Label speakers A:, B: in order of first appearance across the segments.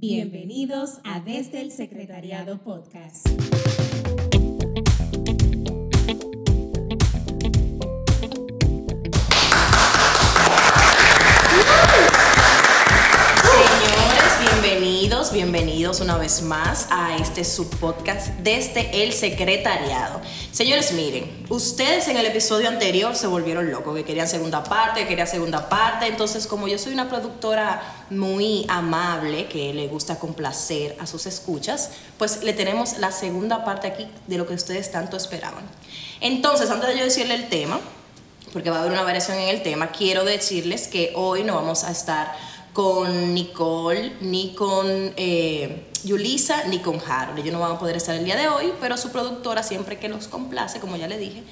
A: Bienvenidos a Desde el Secretariado Podcast.
B: Una vez más a este subpodcast desde el secretariado. Señores, miren, ustedes en el episodio anterior se volvieron locos, que querían segunda parte, que querían segunda parte, entonces como yo soy una productora muy amable, que le gusta complacer a sus escuchas, pues le tenemos la segunda parte aquí de lo que ustedes tanto esperaban. Entonces, antes de yo decirle el tema, porque va a haber una variación en el tema, quiero decirles que hoy no vamos a estar con Nicole, ni con eh, Yulisa, ni con Harold. Ellos no van a poder estar el día de hoy, pero su productora, siempre que los complace, como ya le dije,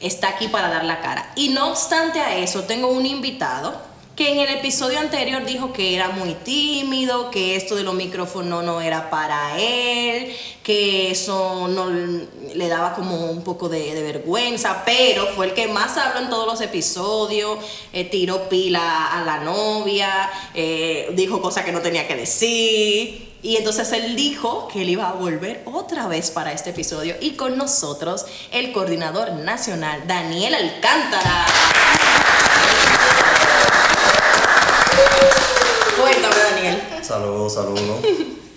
B: está aquí para dar la cara. Y no obstante a eso, tengo un invitado que en el episodio anterior dijo que era muy tímido, que esto de los micrófonos no era para él, que eso no le daba como un poco de, vergüenza, pero fue el que más habló en todos los episodios, eh, tiró pila a la novia, eh, dijo cosas que no tenía que decir. Y entonces él dijo que él iba a volver otra vez para este episodio y con nosotros el coordinador nacional Daniel Alcántara. Cuéntame, Daniel.
C: Saludos, saludos.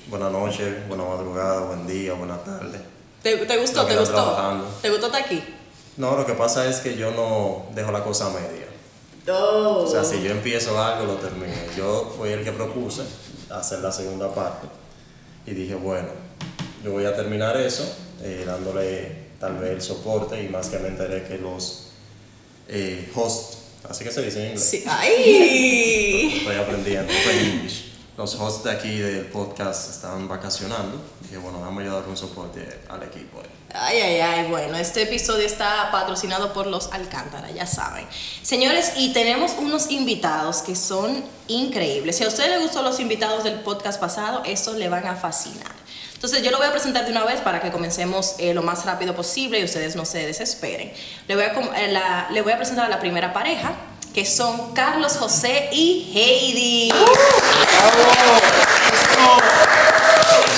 C: Buenas noches, buena madrugada, buen día, buenas tardes.
B: ¿Te, gustó? ¿Te gustó? ¿Te gustó estar aquí?
C: No, lo que pasa es que yo no dejo la cosa a media.
B: Oh.
C: O sea, si yo empiezo algo, lo termino. Yo fui el que propuse hacer la segunda parte y dije, bueno, yo voy a terminar eso, eh, dándole tal vez el soporte y más que me enteré que los eh, hosts Así que se dice en inglés.
B: Sí. ¡Ay!
C: Estoy aprendiendo, Los hosts de aquí del podcast están vacacionando. Dije, bueno, vamos a dar un soporte al equipo.
B: Ay, ay, ay, bueno, este episodio está patrocinado por los Alcántara, ya saben. Señores, y tenemos unos invitados que son increíbles. Si a ustedes les gustó los invitados del podcast pasado, estos le van a fascinar. Entonces yo lo voy a presentar de una vez para que comencemos eh, lo más rápido posible y ustedes no se desesperen. Le voy, a, eh, le voy a presentar a la primera pareja, que son Carlos José y Heidi.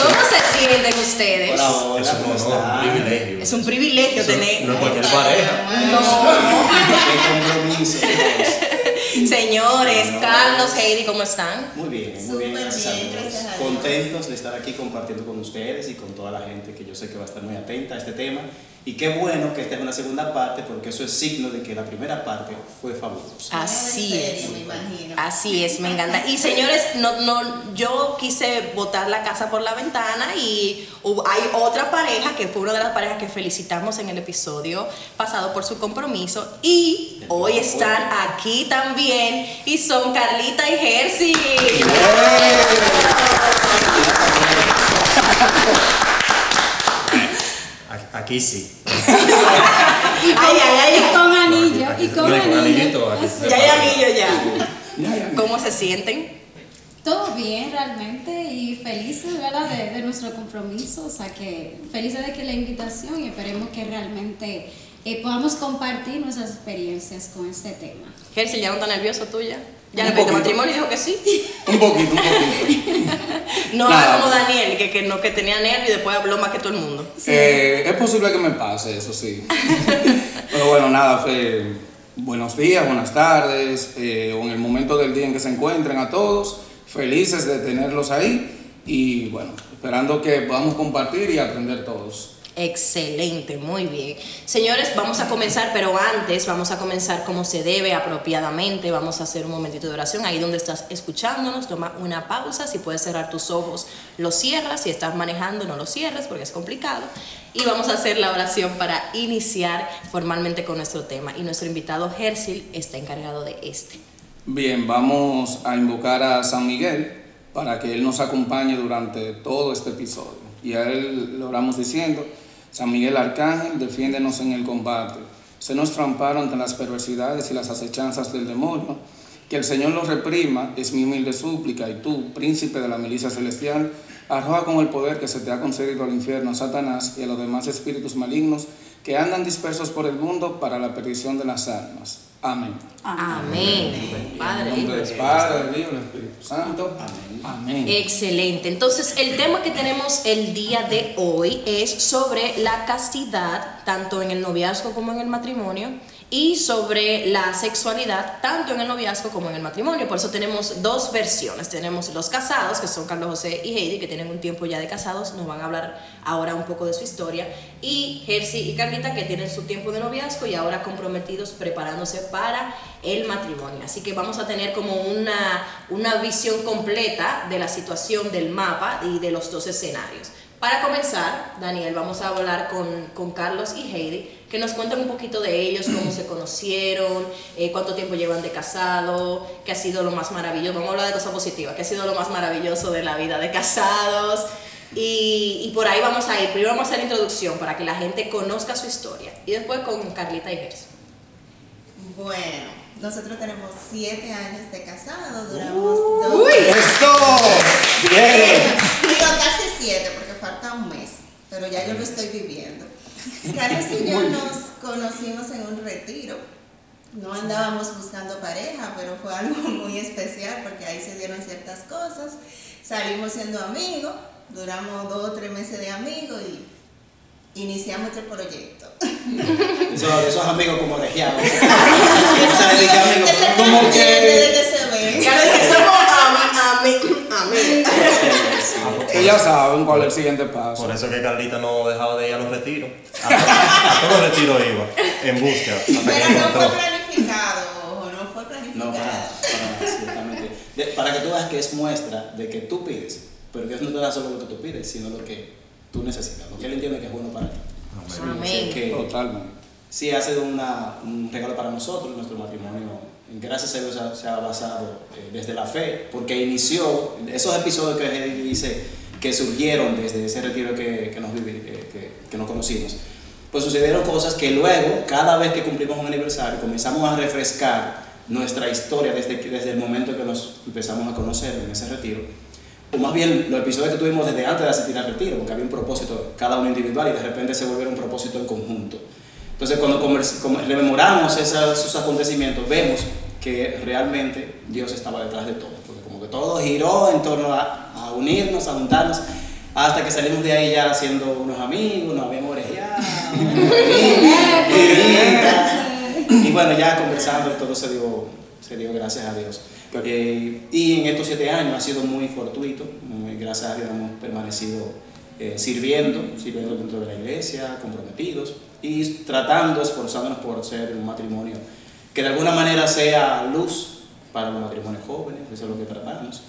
B: ¿Cómo se sienten ustedes?
C: Hola, es un privilegio.
B: Es un privilegio tener.
C: No es cualquier pareja.
B: No. Señores, Carlos, Heidi, ¿cómo están?
D: Muy bien, muy bien, gracias, Contentos de estar aquí compartiendo con ustedes y con toda la gente que yo sé que va a estar muy atenta a este tema. Y qué bueno que esta es una segunda parte porque eso es signo de que la primera parte fue fabulosa.
B: Así es. Así es, me encanta. Y señores, no, no, yo quise botar la casa por la ventana y hay otra pareja que fue una de las parejas que felicitamos en el episodio pasado por su compromiso y hoy están aquí también y son Carlita y Jersey.
C: Aquí sí.
A: y, con, ay, con anillo. Y con
B: anillo. Ya hay anillo ya. ¿Cómo se sienten?
A: Todo bien realmente y felices ¿verdad? De, de, nuestro compromiso, o sea que felices de que la invitación y esperemos que realmente eh, podamos compartir nuestras experiencias con este tema.
B: Jersey, ¿ya no está nervioso tuya? ¿Ya le pidió matrimonio y dijo que sí?
D: Un poquito, un poquito.
B: no era como Daniel, que, que, no, que tenía nervio y después habló más que todo el mundo.
D: Eh, es posible que me pase, eso sí. Pero bueno, nada, fue buenos días, buenas tardes, eh, o en el momento del día en que se encuentren a todos, felices de tenerlos ahí y bueno, esperando que podamos compartir y aprender todos.
B: Excelente, muy bien. Señores, vamos a comenzar, pero antes vamos a comenzar como se debe, apropiadamente. Vamos a hacer un momentito de oración. Ahí donde estás escuchándonos, toma una pausa. Si puedes cerrar tus ojos, lo cierras. Si estás manejando, no lo cierres porque es complicado. Y vamos a hacer la oración para iniciar formalmente con nuestro tema. Y nuestro invitado Hercil está encargado de este.
D: Bien, vamos a invocar a San Miguel para que Él nos acompañe durante todo este episodio. Y a Él lo oramos diciendo, San Miguel Arcángel, defiéndenos en el combate. Se nos amparo ante las perversidades y las acechanzas del demonio. Que el Señor los reprima, es mi humilde súplica, y tú, príncipe de la milicia celestial, arroja con el poder que se te ha concedido al infierno a Satanás y a los demás espíritus malignos que andan dispersos por el mundo para la perdición de las almas. Amén.
B: Amén. Padre, Hijo
D: del Padre, del Hijo y del Espíritu Santo.
E: Amén.
D: Amén.
B: Excelente. Entonces, el tema que tenemos el día de hoy es sobre la castidad, tanto en el noviazgo como en el matrimonio, y sobre la sexualidad, tanto en el noviazgo como en el matrimonio. Por eso tenemos dos versiones. Tenemos los casados, que son Carlos José y Heidi, que tienen un tiempo ya de casados, nos van a hablar ahora un poco de su historia, y Jersey y Carlita, que tienen su tiempo de noviazgo y ahora comprometidos preparándose para el matrimonio. Así que vamos a tener como una, una visión completa de la situación del mapa y de los dos escenarios. Para comenzar, Daniel, vamos a hablar con, con Carlos y Heidi, que nos cuenten un poquito de ellos, cómo se conocieron, eh, cuánto tiempo llevan de casado, qué ha sido lo más maravilloso, vamos a hablar de cosas positivas, qué ha sido lo más maravilloso de la vida de casados. Y, y por ahí vamos a ir. Primero vamos a hacer la introducción para que la gente conozca su historia. Y después con Carlita y Gerson.
F: Bueno, nosotros tenemos siete años de casados, duramos dos.
E: ¡Esto! ¡Bien!
F: Digo casi siete porque falta un mes, pero ya yo lo estoy viviendo. Carlos y yo nos conocimos en un retiro. No andábamos buscando pareja, pero fue algo muy especial porque ahí se dieron ciertas cosas. Salimos siendo amigos, duramos dos o tres meses de amigos y iniciamos este proyecto.
E: Esos, esos amigos como
F: se
D: como que-
F: desde que se ven.
B: Claro, es que somos amigos. Amén.
D: Que ya saben cuál es el siguiente paso.
C: Por eso que Carlita no dejaba de ir a los retiros. A, a todos los retiros iba, en que
F: Pero no fue planificado, ojo, no fue planificado.
E: No, para nada, para nada, ciertamente. De- Para que tú veas que es muestra de que tú pides, pero Dios no te da solo lo que tú pides, sino lo que tú necesitas, lo que Él entiende que es bueno para ti. Así
B: Amén.
E: que
D: Totalmente.
E: sí ha sido una, un regalo para nosotros, nuestro matrimonio. Gracias a Dios se ha- basado eh, desde la fe, porque inició esos episodios que Heidi dice que surgieron desde ese retiro que, que nos, conocimos. Pues sucedieron cosas que luego, cada vez que cumplimos un aniversario, comenzamos a refrescar nuestra historia desde, desde el momento que nos empezamos a conocer en ese retiro. O más bien los episodios que tuvimos desde antes de asistir al retiro, porque había un propósito cada uno individual y de repente se volvieron un propósito en conjunto. Entonces cuando rememoramos esos acontecimientos, vemos que realmente Dios estaba detrás de todo, porque como que todo giró en torno a, a unirnos, a juntarnos, hasta que salimos de ahí ya siendo unos amigos, nos habíamos orejeado, y bueno, ya conversando, todo se dio, se dio gracias a Dios. Eh, y en estos siete años ha sido muy fortuito, muy- gracias a Dios hemos permanecido eh, sirviendo, sirviendo dentro de la iglesia, comprometidos y tratando, esforzándonos por ser un matrimonio que de alguna manera sea luz para los matrimonios jóvenes, eso es lo que tratamos.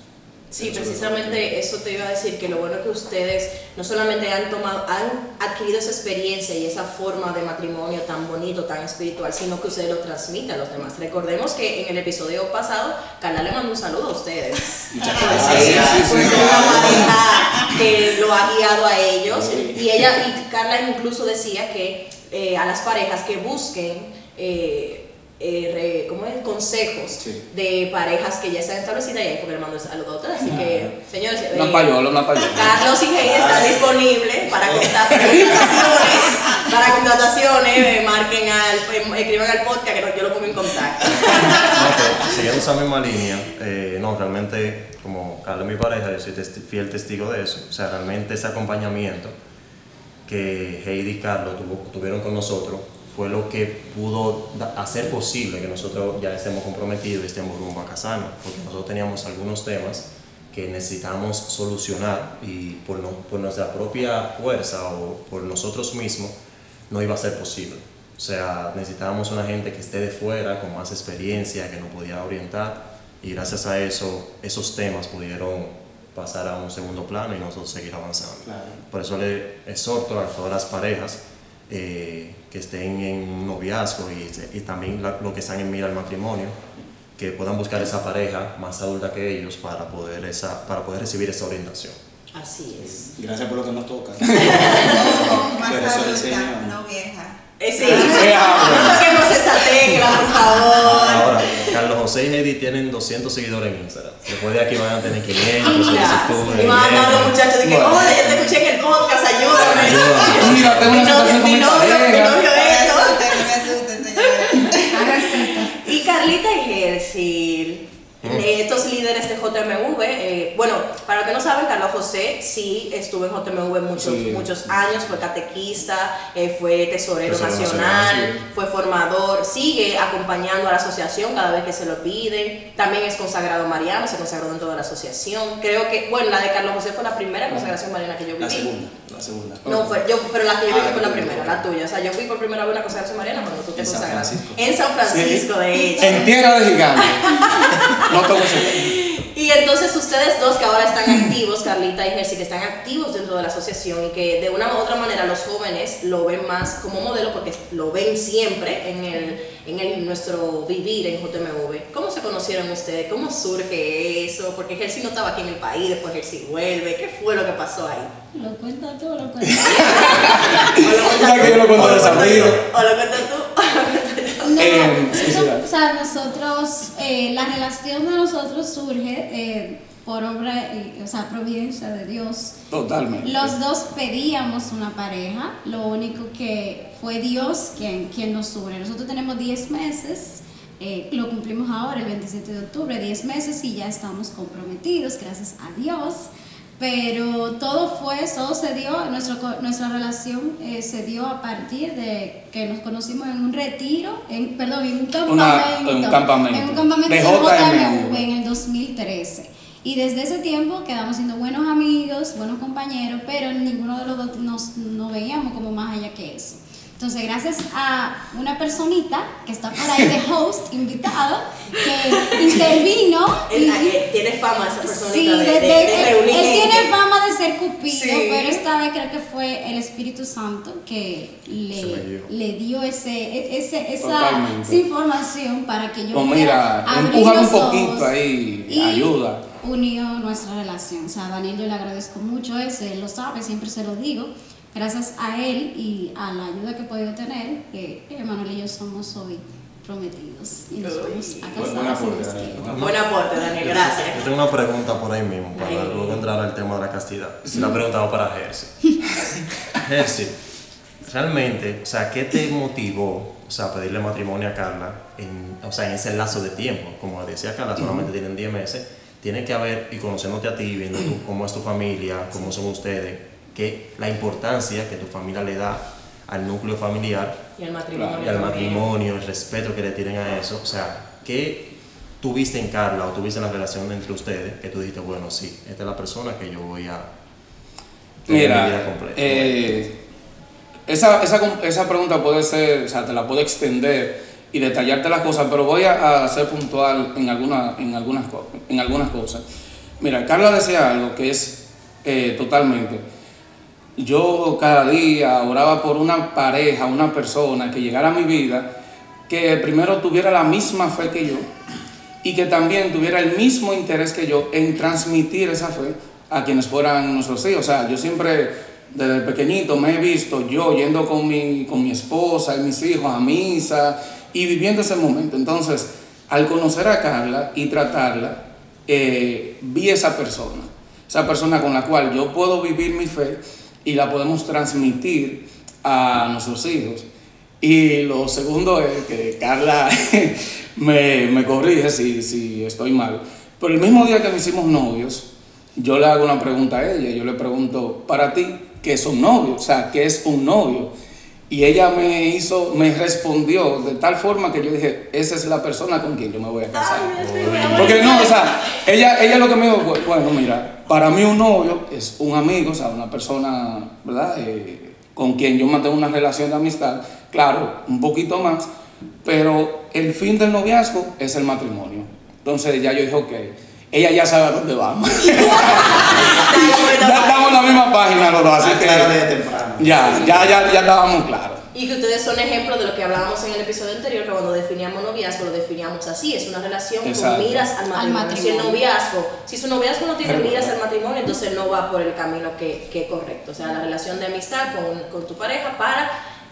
B: Sí, precisamente eso te iba a decir, que lo bueno es que ustedes no solamente han tomado, han adquirido esa experiencia y esa forma de matrimonio tan bonito, tan espiritual, sino que ustedes lo transmiten a los demás. Recordemos que en el episodio pasado, Carla le mandó un saludo a ustedes.
E: Muchas
B: Por
E: gracias.
B: por
E: Sí,
B: ser
E: sí.
B: una pareja que lo ha guiado a ellos.
E: Sí.
B: Y ella, y Carla incluso decía que eh, a las parejas que busquen eh, eh, ¿cómo es? consejos
E: Sí.
B: de parejas que ya están establecidas y ahí fue que le mando a ustedes. Así que, señores,
D: Una payola, una payola.
B: Carlos y Heidi están disponibles para contrataciones, para contrataciones, marquen al, escriban al podcast que yo lo pongo en contacto.
C: No, siguiendo esa misma línea, no, realmente, como Carla es mi pareja, yo soy testi- fiel testigo de eso. O sea, realmente ese acompañamiento que Heidi y Carlos tuvieron con nosotros fue lo que pudo hacer posible que nosotros ya estemos comprometidos y estemos rumbo a casarnos. Porque nosotros teníamos algunos temas que necesitamos solucionar y por, no- por nuestra propia fuerza o por nosotros mismos no iba a ser posible. O sea, necesitábamos una gente que esté de fuera, con más experiencia, que nos pudiera orientar y gracias a eso, esos temas pudieron pasar a un segundo plano y nosotros seguir avanzando.
E: Claro.
C: Por eso le exhorto a todas las parejas eh, que estén en un noviazgo y, y también la- los que están en mira al matrimonio, que puedan buscar esa pareja más adulta que ellos para poder, esa, para poder recibir esa orientación.
B: Así es.
E: Gracias por lo que nos toca.
F: Ojo, más adulta, no vieja.
B: Eh, sí,
D: Ah,
B: no toquemos esa tecla, por favor.
C: Ahora, Carlos José y Heidi tienen 200 seguidores en Instagram. Después de aquí van a tener 500, ah,
B: Y van a hablar los muchachos de que,
D: bueno.
B: Oh, te escuché en el podcast, ayúdame. ayúdame.
D: Mira, tengo una situación
B: mi novio, mi novio,
F: esto. Ah,
B: y
F: Carlita y Jersey me asusten, señores.
A: Haga cita.
B: JMV. eh, bueno, para los que no saben, Carlos José sí estuvo en JMV muchos,
D: Sí.
B: muchos años, fue catequista, eh, fue tesorero,
C: Tesorero
B: nacional,
C: nacional, sí.
B: fue formador, sigue acompañando a la asociación cada vez que se lo pide. También es consagrado mariano, se consagró dentro de la asociación. Creo que, bueno, la de Carlos José fue la primera consagración mariana que yo viví.
E: La segunda, segunda.
B: No, fue, yo, pero la que yo vi
E: Ah,
B: fue la primera, la tuya. O sea, yo fui por primera vez a la consagración mariana cuando tú te
E: En San. Francisco.
B: En San Francisco, de hecho.
D: En tierra de gigantes. No tengo ese-
B: Y entonces ustedes dos que ahora están activos, Carlita y Jersey, que están activos dentro de la asociación y que de una u otra manera los jóvenes lo ven más como modelo porque lo ven siempre en, el, en el, nuestro vivir en JMV. ¿Cómo se conocieron ustedes? ¿Cómo surge eso? Porque Jersey no estaba aquí en el país, después Jersey vuelve. ¿Qué fue lo que pasó ahí?
A: Lo cuenta tú, lo cuenta
B: O lo cuentas tú, O lo cuentas tú.
A: No,
D: Eh,
A: eso- o sea, nosotros, eh, la relación de nosotros surge eh, por obra, o sea, providencia de Dios.
D: Totalmente.
A: Los dos pedíamos una pareja, lo único que fue Dios quien, quien nos une. Nosotros tenemos 10 meses, eh, lo cumplimos ahora el 27 de octubre, 10 meses y ya estamos comprometidos, gracias a Dios. Pero todo fue, todo se dio, nuestro nuestra relación eh, se dio a partir de que nos conocimos en un retiro, en, perdón, en un campamento.
D: en un campamento.
A: En un campamento
D: De. JMV
A: en el 2013. Y desde ese tiempo quedamos siendo buenos amigos, buenos compañeros, pero ninguno de los dos nos, nos veíamos como más allá que eso. Entonces, gracias a una personita que está por ahí de host, invitado, que intervino.
B: Él-
A: y-
B: Tiene fama esa personita
A: Sí,
B: de,
A: de-
B: de-
A: él, él tiene fama de ser cupido,
B: Sí.
A: pero esta vez creo que fue el Espíritu Santo que le,
C: dio.
A: le dio ese, ese, esa, información para que yo
D: Pues
A: pudiera
D: mira,
A: abrir
D: empujan un
A: los ojos
D: poquito ahí,
A: y
D: ayuda.
A: unió nuestra relación. O sea, a Daniel yo le agradezco mucho eso, él lo sabe, siempre se lo digo. Gracias a él y a la ayuda que he podido tener, que Emanuel y yo somos hoy prometidos y nos vamos a casar.
E: buen aporte, Daniel.
B: Buen aporte, Daniel, gracias.
C: Yo tengo una pregunta por ahí mismo, para luego entrar al tema de la castidad. Si la pregunta va para Jersey. Jersey, realmente, o sea, ¿qué te motivó, o sea, a pedirle matrimonio a Carla en, o sea, en ese lazo de tiempo? Como decía Carla, solamente tienen 10 meses. Tiene que haber, y conociéndote a ti, viendo tú cómo es tu familia, cómo son ustedes, que la importancia que tu familia le da al núcleo familiar
B: Y el matrimonio.
C: y al matrimonio, el respeto que le tienen a eso. O sea, ¿qué tuviste en Carla o tuviste en la relación entre ustedes que tú dijiste, bueno, sí, esta es la persona que yo voy a tener mi vida
D: Mira,
C: completa?
D: eh, esa, esa, esa pregunta puede ser, o sea, te la puedo extender y detallarte las cosas, pero voy a, a ser puntual en, alguna, en, algunas, co- en algunas cosas. Mira, Carla decía algo que es eh, totalmente. Yo cada día oraba por una pareja, una persona que llegara a mi vida, que primero tuviera la misma fe que yo y que también tuviera el mismo interés que yo en transmitir esa fe a quienes fueran nuestros hijos. O sea, yo siempre desde pequeñito me he visto yo yendo con mi, con mi esposa y mis hijos a misa y viviendo ese momento. Entonces, al conocer a Carla y tratarla, eh, vi esa persona, esa persona con la cual yo puedo vivir mi fe y la podemos transmitir a nuestros hijos. Y lo segundo es que Carla me, me corrige si, si estoy mal. Pero el mismo día que nos hicimos novios, yo le hago una pregunta a ella. Yo le pregunto, para ti, ¿qué es un novio? O sea, ¿qué es un novio? Y ella me hizo, me respondió de tal forma que yo dije, esa es la persona con quien yo me voy a casar. Porque no, o sea, ella, ella lo que me dijo, fue, bueno, mira, para mí un novio es un amigo, o sea, una persona, ¿verdad? Eh, con quien yo mantengo una relación de amistad, claro, un poquito más, pero el fin del noviazgo es el matrimonio. Entonces ya yo dije, ok, ella ya sabe a dónde vamos. ya estamos en la misma página los dos, así
E: Más
D: que ya, ya, ya, ya estábamos claros.
B: Y que ustedes son ejemplos de lo que hablábamos en el episodio anterior, que cuando definíamos noviazgo lo definíamos así, es una relación
D: Exacto.
B: con miras al matrimonio.
A: Al
B: Si el noviazgo, si su noviazgo no tiene
D: Pero-
B: miras al matrimonio, entonces no va por el camino que, que es correcto. O sea, la relación de amistad con, con tu pareja para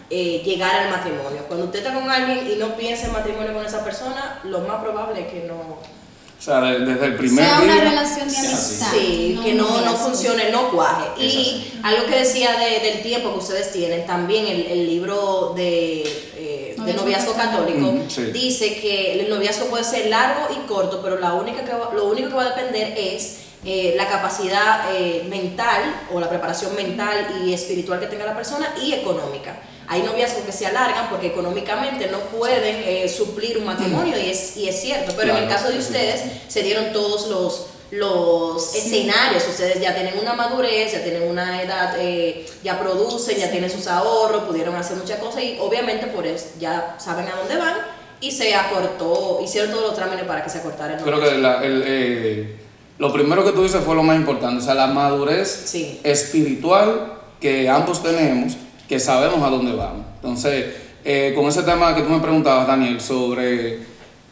B: eh, llegar al matrimonio. Cuando usted está con alguien y no piensa en matrimonio con esa persona, lo más probable es que no...
D: O sea, de- desde el primer
A: sea una relación de amistad.
B: Sí, que no, no
A: noviazgo.
B: funcione, no cuaje. Y algo que decía de- del tiempo que ustedes tienen, también el, el libro de eh, de noviazgo católico,
D: sí.
B: dice que el noviazgo puede ser largo y corto, pero la única que va- lo único que va a depender es eh, la capacidad eh, mental o la preparación mental y espiritual que tenga la persona y económica. Hay noviazgos que se alargan porque económicamente no pueden eh, suplir un matrimonio y es, y es cierto, pero en el caso de ustedes se dieron todos los, los escenarios, ustedes ya tienen una madurez, ya tienen una edad, eh, ya producen, ya tienen sus ahorros, pudieron hacer muchas cosas y obviamente por eso ya saben a dónde van y se acortó, hicieron todos los trámites para que se acortara el
D: Creo que la- el, eh, lo primero que tú dices fue lo más importante, o sea, la madurez
B: Sí.
D: espiritual que ambos tenemos, que sabemos a dónde vamos. Entonces, eh, con ese tema que tú me preguntabas, Daniel, sobre,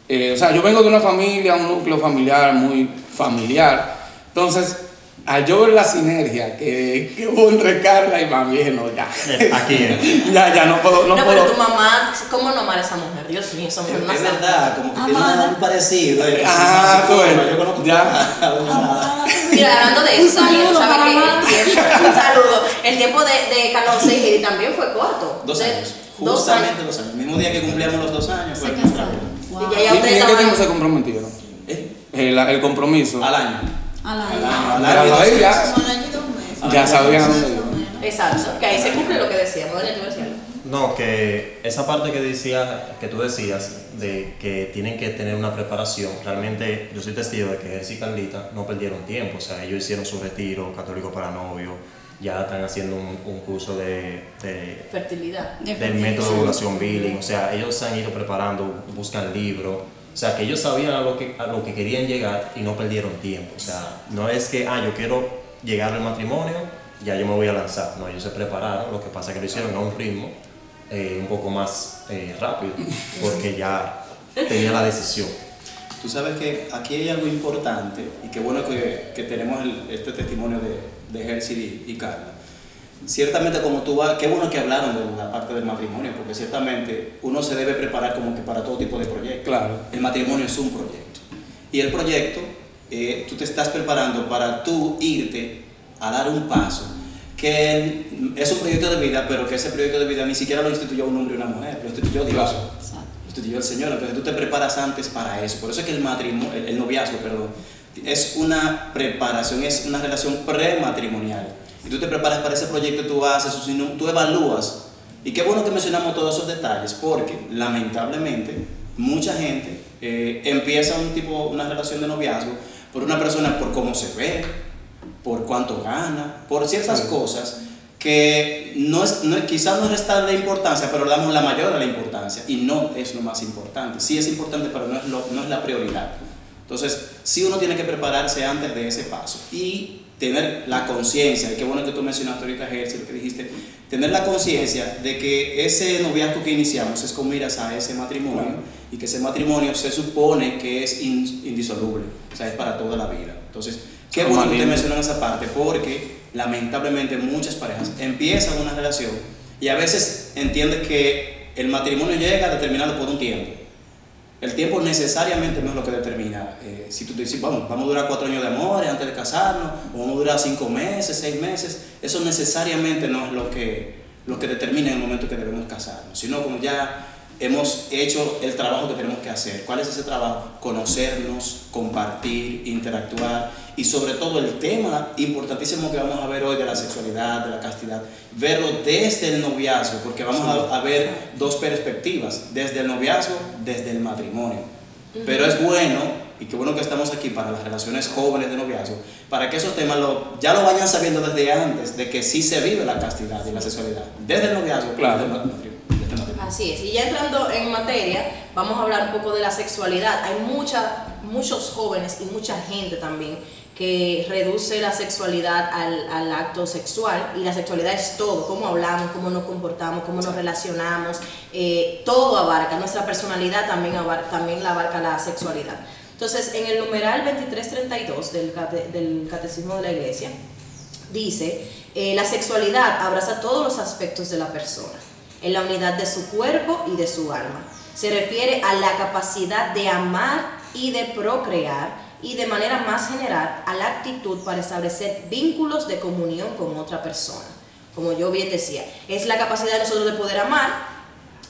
D: eh, o sea, yo vengo de una familia, un núcleo familiar muy familiar, entonces, al yo ver la sinergia que, que hubo entre Carla y mami, dije, no, ya,
C: Aquí es.
D: ya, ya, no puedo, no,
B: No,
D: puedo.
B: pero tu mamá, ¿cómo no amar a esa mujer? Dios mío, esa
E: Es
B: mujer no sabe.
E: verdad, como que tiene
A: Amada.
E: un parecido. eh,
D: Ah, ves,
E: Yo conozco
D: ya.
E: Amada.
B: Mira, hablando de eso, sabes que el un saludo, el tiempo de, de Carlos y también fue corto.
E: Dos años.
B: Dos
E: Justamente
B: años.
E: dos años. El mismo día que cumplíamos los dos años fue
A: casaron.
E: boda.
A: Wow.
B: Y ya-
D: ¿Y, y
B: ustedes
D: en qué tiempo se comprometieron?
E: ¿Eh?
D: El, el compromiso.
E: Al año.
A: Al
E: Al
A: año.
E: año. Al
D: Mira,
E: año.
D: ahí
E: dos
D: ya. sabían a.
B: Exacto, que ahí se cumple lo que decíamos. Algo.
C: No, que esa parte que decía, que tú decías, de que tienen que tener una preparación, realmente yo soy testigo de que Jersey y Carlita no perdieron tiempo, o sea, ellos hicieron su retiro católico para novios, ya están haciendo un, un curso de, de-
B: Fertilidad.
C: del método de ovulación billing, o sea, ellos se han ido preparando, buscan libros, o sea, que ellos sabían a lo que, a lo que querían llegar y no perdieron tiempo, o sea, no es que, ah, yo quiero llegar al matrimonio, ya yo me voy a lanzar, no, ellos se prepararon, lo que pasa es que lo hicieron a un ritmo eh, un poco más eh, rápido, porque ya tenía la decisión.
E: Tú sabes que aquí hay algo importante y qué bueno que, que tenemos el- este testimonio de, de y, y. Ciertamente como tú vas, qué bueno que hablaron de la parte del matrimonio, porque ciertamente uno se debe preparar como que para todo tipo de proyectos.
D: Claro.
E: El matrimonio es un proyecto. Y el proyecto, eh, tú te estás preparando para tú irte a dar un paso, que es un proyecto de vida, pero que ese proyecto de vida ni siquiera lo instituyó un hombre y una mujer, lo instituyó Dios.
D: Claro.
A: Exacto.
E: instituyó el Señor. Entonces tú te preparas antes para eso. Por eso es que el matrimonio, el, el noviazgo, perdón, es una preparación, es una relación prematrimonial. Y tú te preparas para ese proyecto, tú haces, tú evalúas. Y qué bueno que mencionamos todos esos detalles, porque lamentablemente mucha gente eh, empieza un tipo, una relación de noviazgo por una persona por cómo se ve, por cuánto gana, por ciertas
D: Sí.
E: cosas que no es, no, quizás no es restarle importancia, pero le damos la mayor de la importancia y no es lo más importante. Sí es importante, pero no es, lo- no es la prioridad. Entonces, sí uno tiene que prepararse antes de ese paso y tener la conciencia, y qué bueno que tú mencionaste ahorita, Jersey, lo que dijiste, tener la conciencia de que ese noviazgo que iniciamos es con miras a ese matrimonio y que ese matrimonio se supone que es in- indisoluble, o sea, es para toda la vida. Entonces, qué bueno que te mencionan esa parte, porque lamentablemente muchas parejas empiezan una relación y a veces entiendes que el matrimonio llega a determinarlo por un tiempo. El tiempo necesariamente no es lo que determina. eh, si tú te dices, vamos, vamos a durar cuatro años de amor antes de casarnos, o vamos a durar cinco meses, seis meses, eso necesariamente no es lo que, lo que determina el momento que debemos casarnos, sino como ya hemos hecho el trabajo que tenemos que hacer. ¿Cuál es ese trabajo? Conocernos, compartir, interactuar y sobre todo el tema importantísimo que vamos a ver hoy de la sexualidad, de la castidad, verlo desde el noviazgo, porque vamos a, a ver dos perspectivas, desde el noviazgo, desde el matrimonio. Pero es bueno, y qué bueno que estamos aquí para las relaciones jóvenes de noviazgo, para que esos temas lo, ya lo vayan sabiendo desde antes, de que sí se vive la castidad y la sexualidad, desde el noviazgo,
D: Claro.
E: desde el matrimonio.
B: Así es, y ya entrando en materia, vamos a hablar un poco de la sexualidad. Hay mucha, muchos jóvenes y mucha gente también que reduce la sexualidad al, al acto sexual y la sexualidad es todo, cómo hablamos, cómo nos comportamos, cómo nos relacionamos, eh, todo abarca, nuestra personalidad también, abar- también la abarca la sexualidad. Entonces, en el numeral 2332 del, del Catecismo de la Iglesia, dice, eh, la sexualidad abraza todos los aspectos de la persona, en la unidad de su cuerpo y de su alma. Se refiere a la capacidad de amar y de procrear y de manera más general a la actitud para establecer vínculos de comunión con otra persona. Como yo bien decía, es la capacidad de nosotros de poder amar,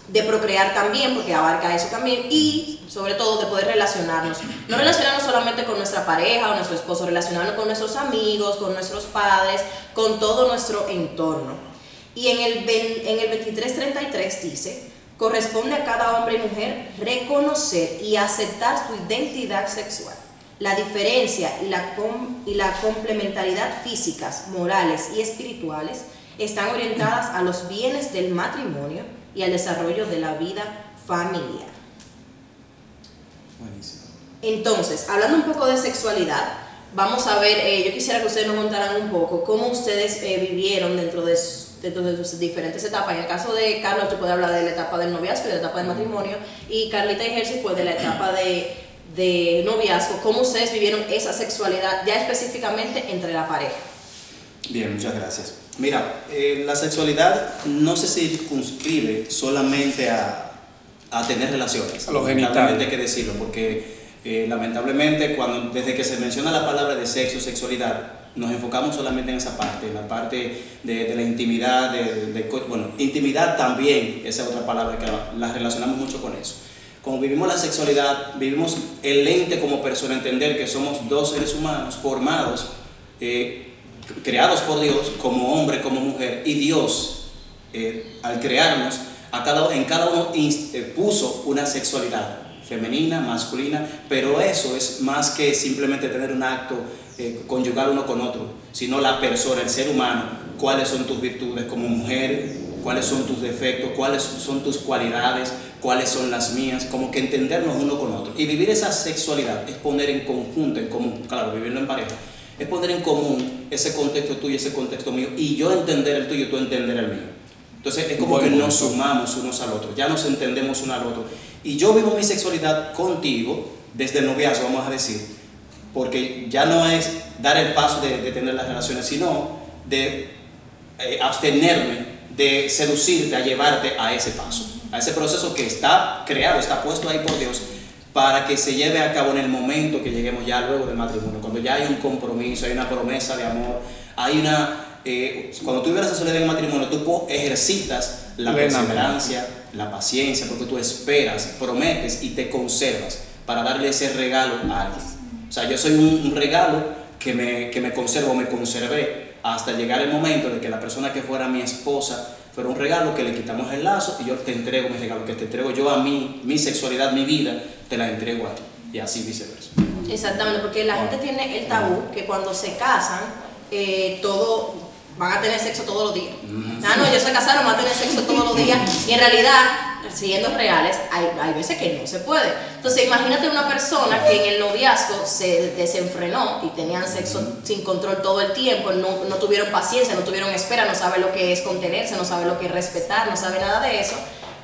B: de procrear también, porque abarca eso también, y sobre todo de poder relacionarnos. No relacionarnos solamente con nuestra pareja o nuestro esposo, relacionarnos con nuestros amigos, con nuestros padres, con todo nuestro entorno. Y en el, en el 2333 dice, corresponde a cada hombre y mujer reconocer y aceptar su identidad sexual. La diferencia y la, com- y la complementariedad físicas, morales y espirituales están orientadas a los bienes del matrimonio y al desarrollo de la vida familiar.
E: Buenísimo.
B: Entonces, hablando un poco de sexualidad, vamos a ver, eh, yo quisiera que ustedes nos contaran un poco cómo ustedes eh, vivieron dentro de, su- dentro de sus diferentes etapas. En el caso de Carlos, tú puedes hablar de la etapa del noviazgo y de la etapa del matrimonio, y Carlita y Jersey, pues de la etapa de, de noviazgo, cómo ustedes vivieron esa sexualidad ya específicamente entre la pareja.
E: Bien, muchas gracias. Mira, eh, la sexualidad no se circunscribe solamente a, a tener relaciones.
D: A lo genital.
E: Lamentablemente hay que decirlo, porque eh, lamentablemente cuando desde que se menciona la palabra de sexo, sexualidad, nos enfocamos solamente en esa parte, en la parte de, de la intimidad, de, de- bueno, intimidad también, esa es otra palabra que la, la relacionamos mucho con eso. Como vivimos la sexualidad, vivimos el ente como persona, entender que somos dos seres humanos formados, eh, creados por Dios como hombre, como mujer, y Dios, eh, al crearnos, a cada, en cada uno eh, puso una sexualidad femenina, masculina, pero eso es más que simplemente tener un acto eh, conyugal uno con otro, sino la persona, el ser humano, cuáles son tus virtudes como mujer, cuáles son tus defectos, cuáles son tus cualidades, cuáles son las mías, como que entendernos uno con otro. Y vivir esa sexualidad es poner en conjunto, en común, claro, vivirlo en pareja, es poner en común ese contexto tuyo, ese contexto mío, y yo entender el tuyo, tú entender el mío. Entonces es como
D: Buen
E: que nos
D: punto.
E: sumamos unos al otro, ya nos entendemos uno al otro. Y yo vivo mi sexualidad contigo, desde el noviazgo, vamos a decir, porque ya no es dar el paso de, de tener las relaciones, sino de eh, abstenerme de seducirte, a llevarte a ese paso, a ese proceso que está creado, está puesto ahí por Dios, para que se lleve a cabo en el momento que lleguemos ya luego del matrimonio, cuando ya hay un compromiso, hay una promesa de amor, hay una... eh, cuando tú vives la sexualidad en el matrimonio, tú ejercitas la perseverancia, la paciencia, porque tú esperas, prometes y te conservas para darle ese regalo a alguien. O sea, yo soy un, un regalo que me, que me conservo, me conservé hasta llegar el momento de que la persona que fuera mi esposa fuera un regalo que le quitamos el lazo y yo te entrego mi regalo, que te entrego yo a mí, mi sexualidad, mi vida, te la entrego a ti. Y así viceversa.
B: Exactamente, porque la gente tiene el tabú que cuando se casan, eh, todo van a tener sexo todos los días. Ah, no, ellos se casaron, van a tener sexo todos los días. Y en realidad, siendo reales, hay, hay veces que no se puede. Entonces, imagínate una persona que en el noviazgo se desenfrenó y tenían sexo sin control todo el tiempo, no, no tuvieron paciencia, no tuvieron espera, no sabe lo que es contenerse, no sabe lo que es respetar, no sabe nada de eso.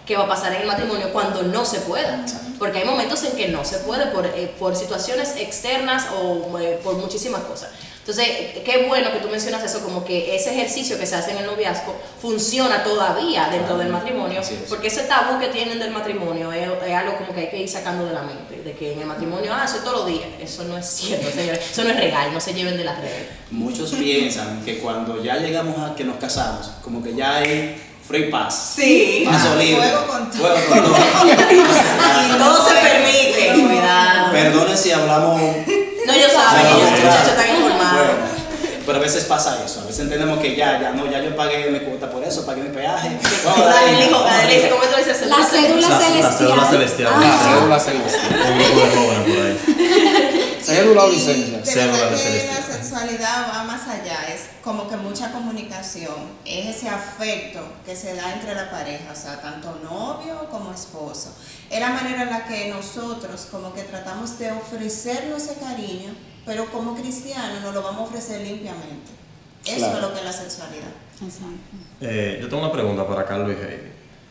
B: ¿Qué va a pasar en el matrimonio cuando no se pueda? Porque hay momentos en que no se puede por, eh, por situaciones externas o eh, por muchísimas cosas. Entonces, qué bueno que tú mencionas eso, como que ese ejercicio que se hace en el noviazgo funciona todavía dentro del matrimonio,
E: es.
B: porque ese tabú que tienen del matrimonio es, es algo como que hay que ir sacando de la mente, de que en el matrimonio, ah, eso es todos los días. Eso no es cierto, señores. Eso no es regal, no se lleven de las redes.
E: Muchos piensan que cuando ya llegamos a que nos casamos, como que ya hay free pass.
B: Sí.
E: Paso
F: Ah,
E: libre.
F: con todo.
E: Fuego con todo.
B: Se permite. Cuidado.
E: Perdonen si hablamos
B: No, ellos saben, ellos muchachos están
E: pero a veces pasa eso, a veces entendemos que ya, ya no, ya yo pagué mi cuota por eso, pagué mi peaje. Vamos a darle.
B: Dale, hijo, dale, dice, ¿cómo tú dices?
A: La cédula
C: La- la
A: celestial.
C: cédula celestial.
D: La cédula celestial.
C: Un grupo de jóvenes por ahí.
D: Cédula o licencia.
C: Cédula celestial.
F: la sexualidad va más allá, es como que mucha comunicación, es ese afecto que se da entre la pareja, o sea, tanto novio como esposo. Es la manera en la que nosotros como que tratamos de ofrecernos ese cariño, pero como cristianos nos lo vamos a ofrecer limpiamente. Eso
D: Claro.
F: es lo que es la sexualidad.
A: Exacto.
C: Eh, yo tengo una pregunta para Carlos y Heidi.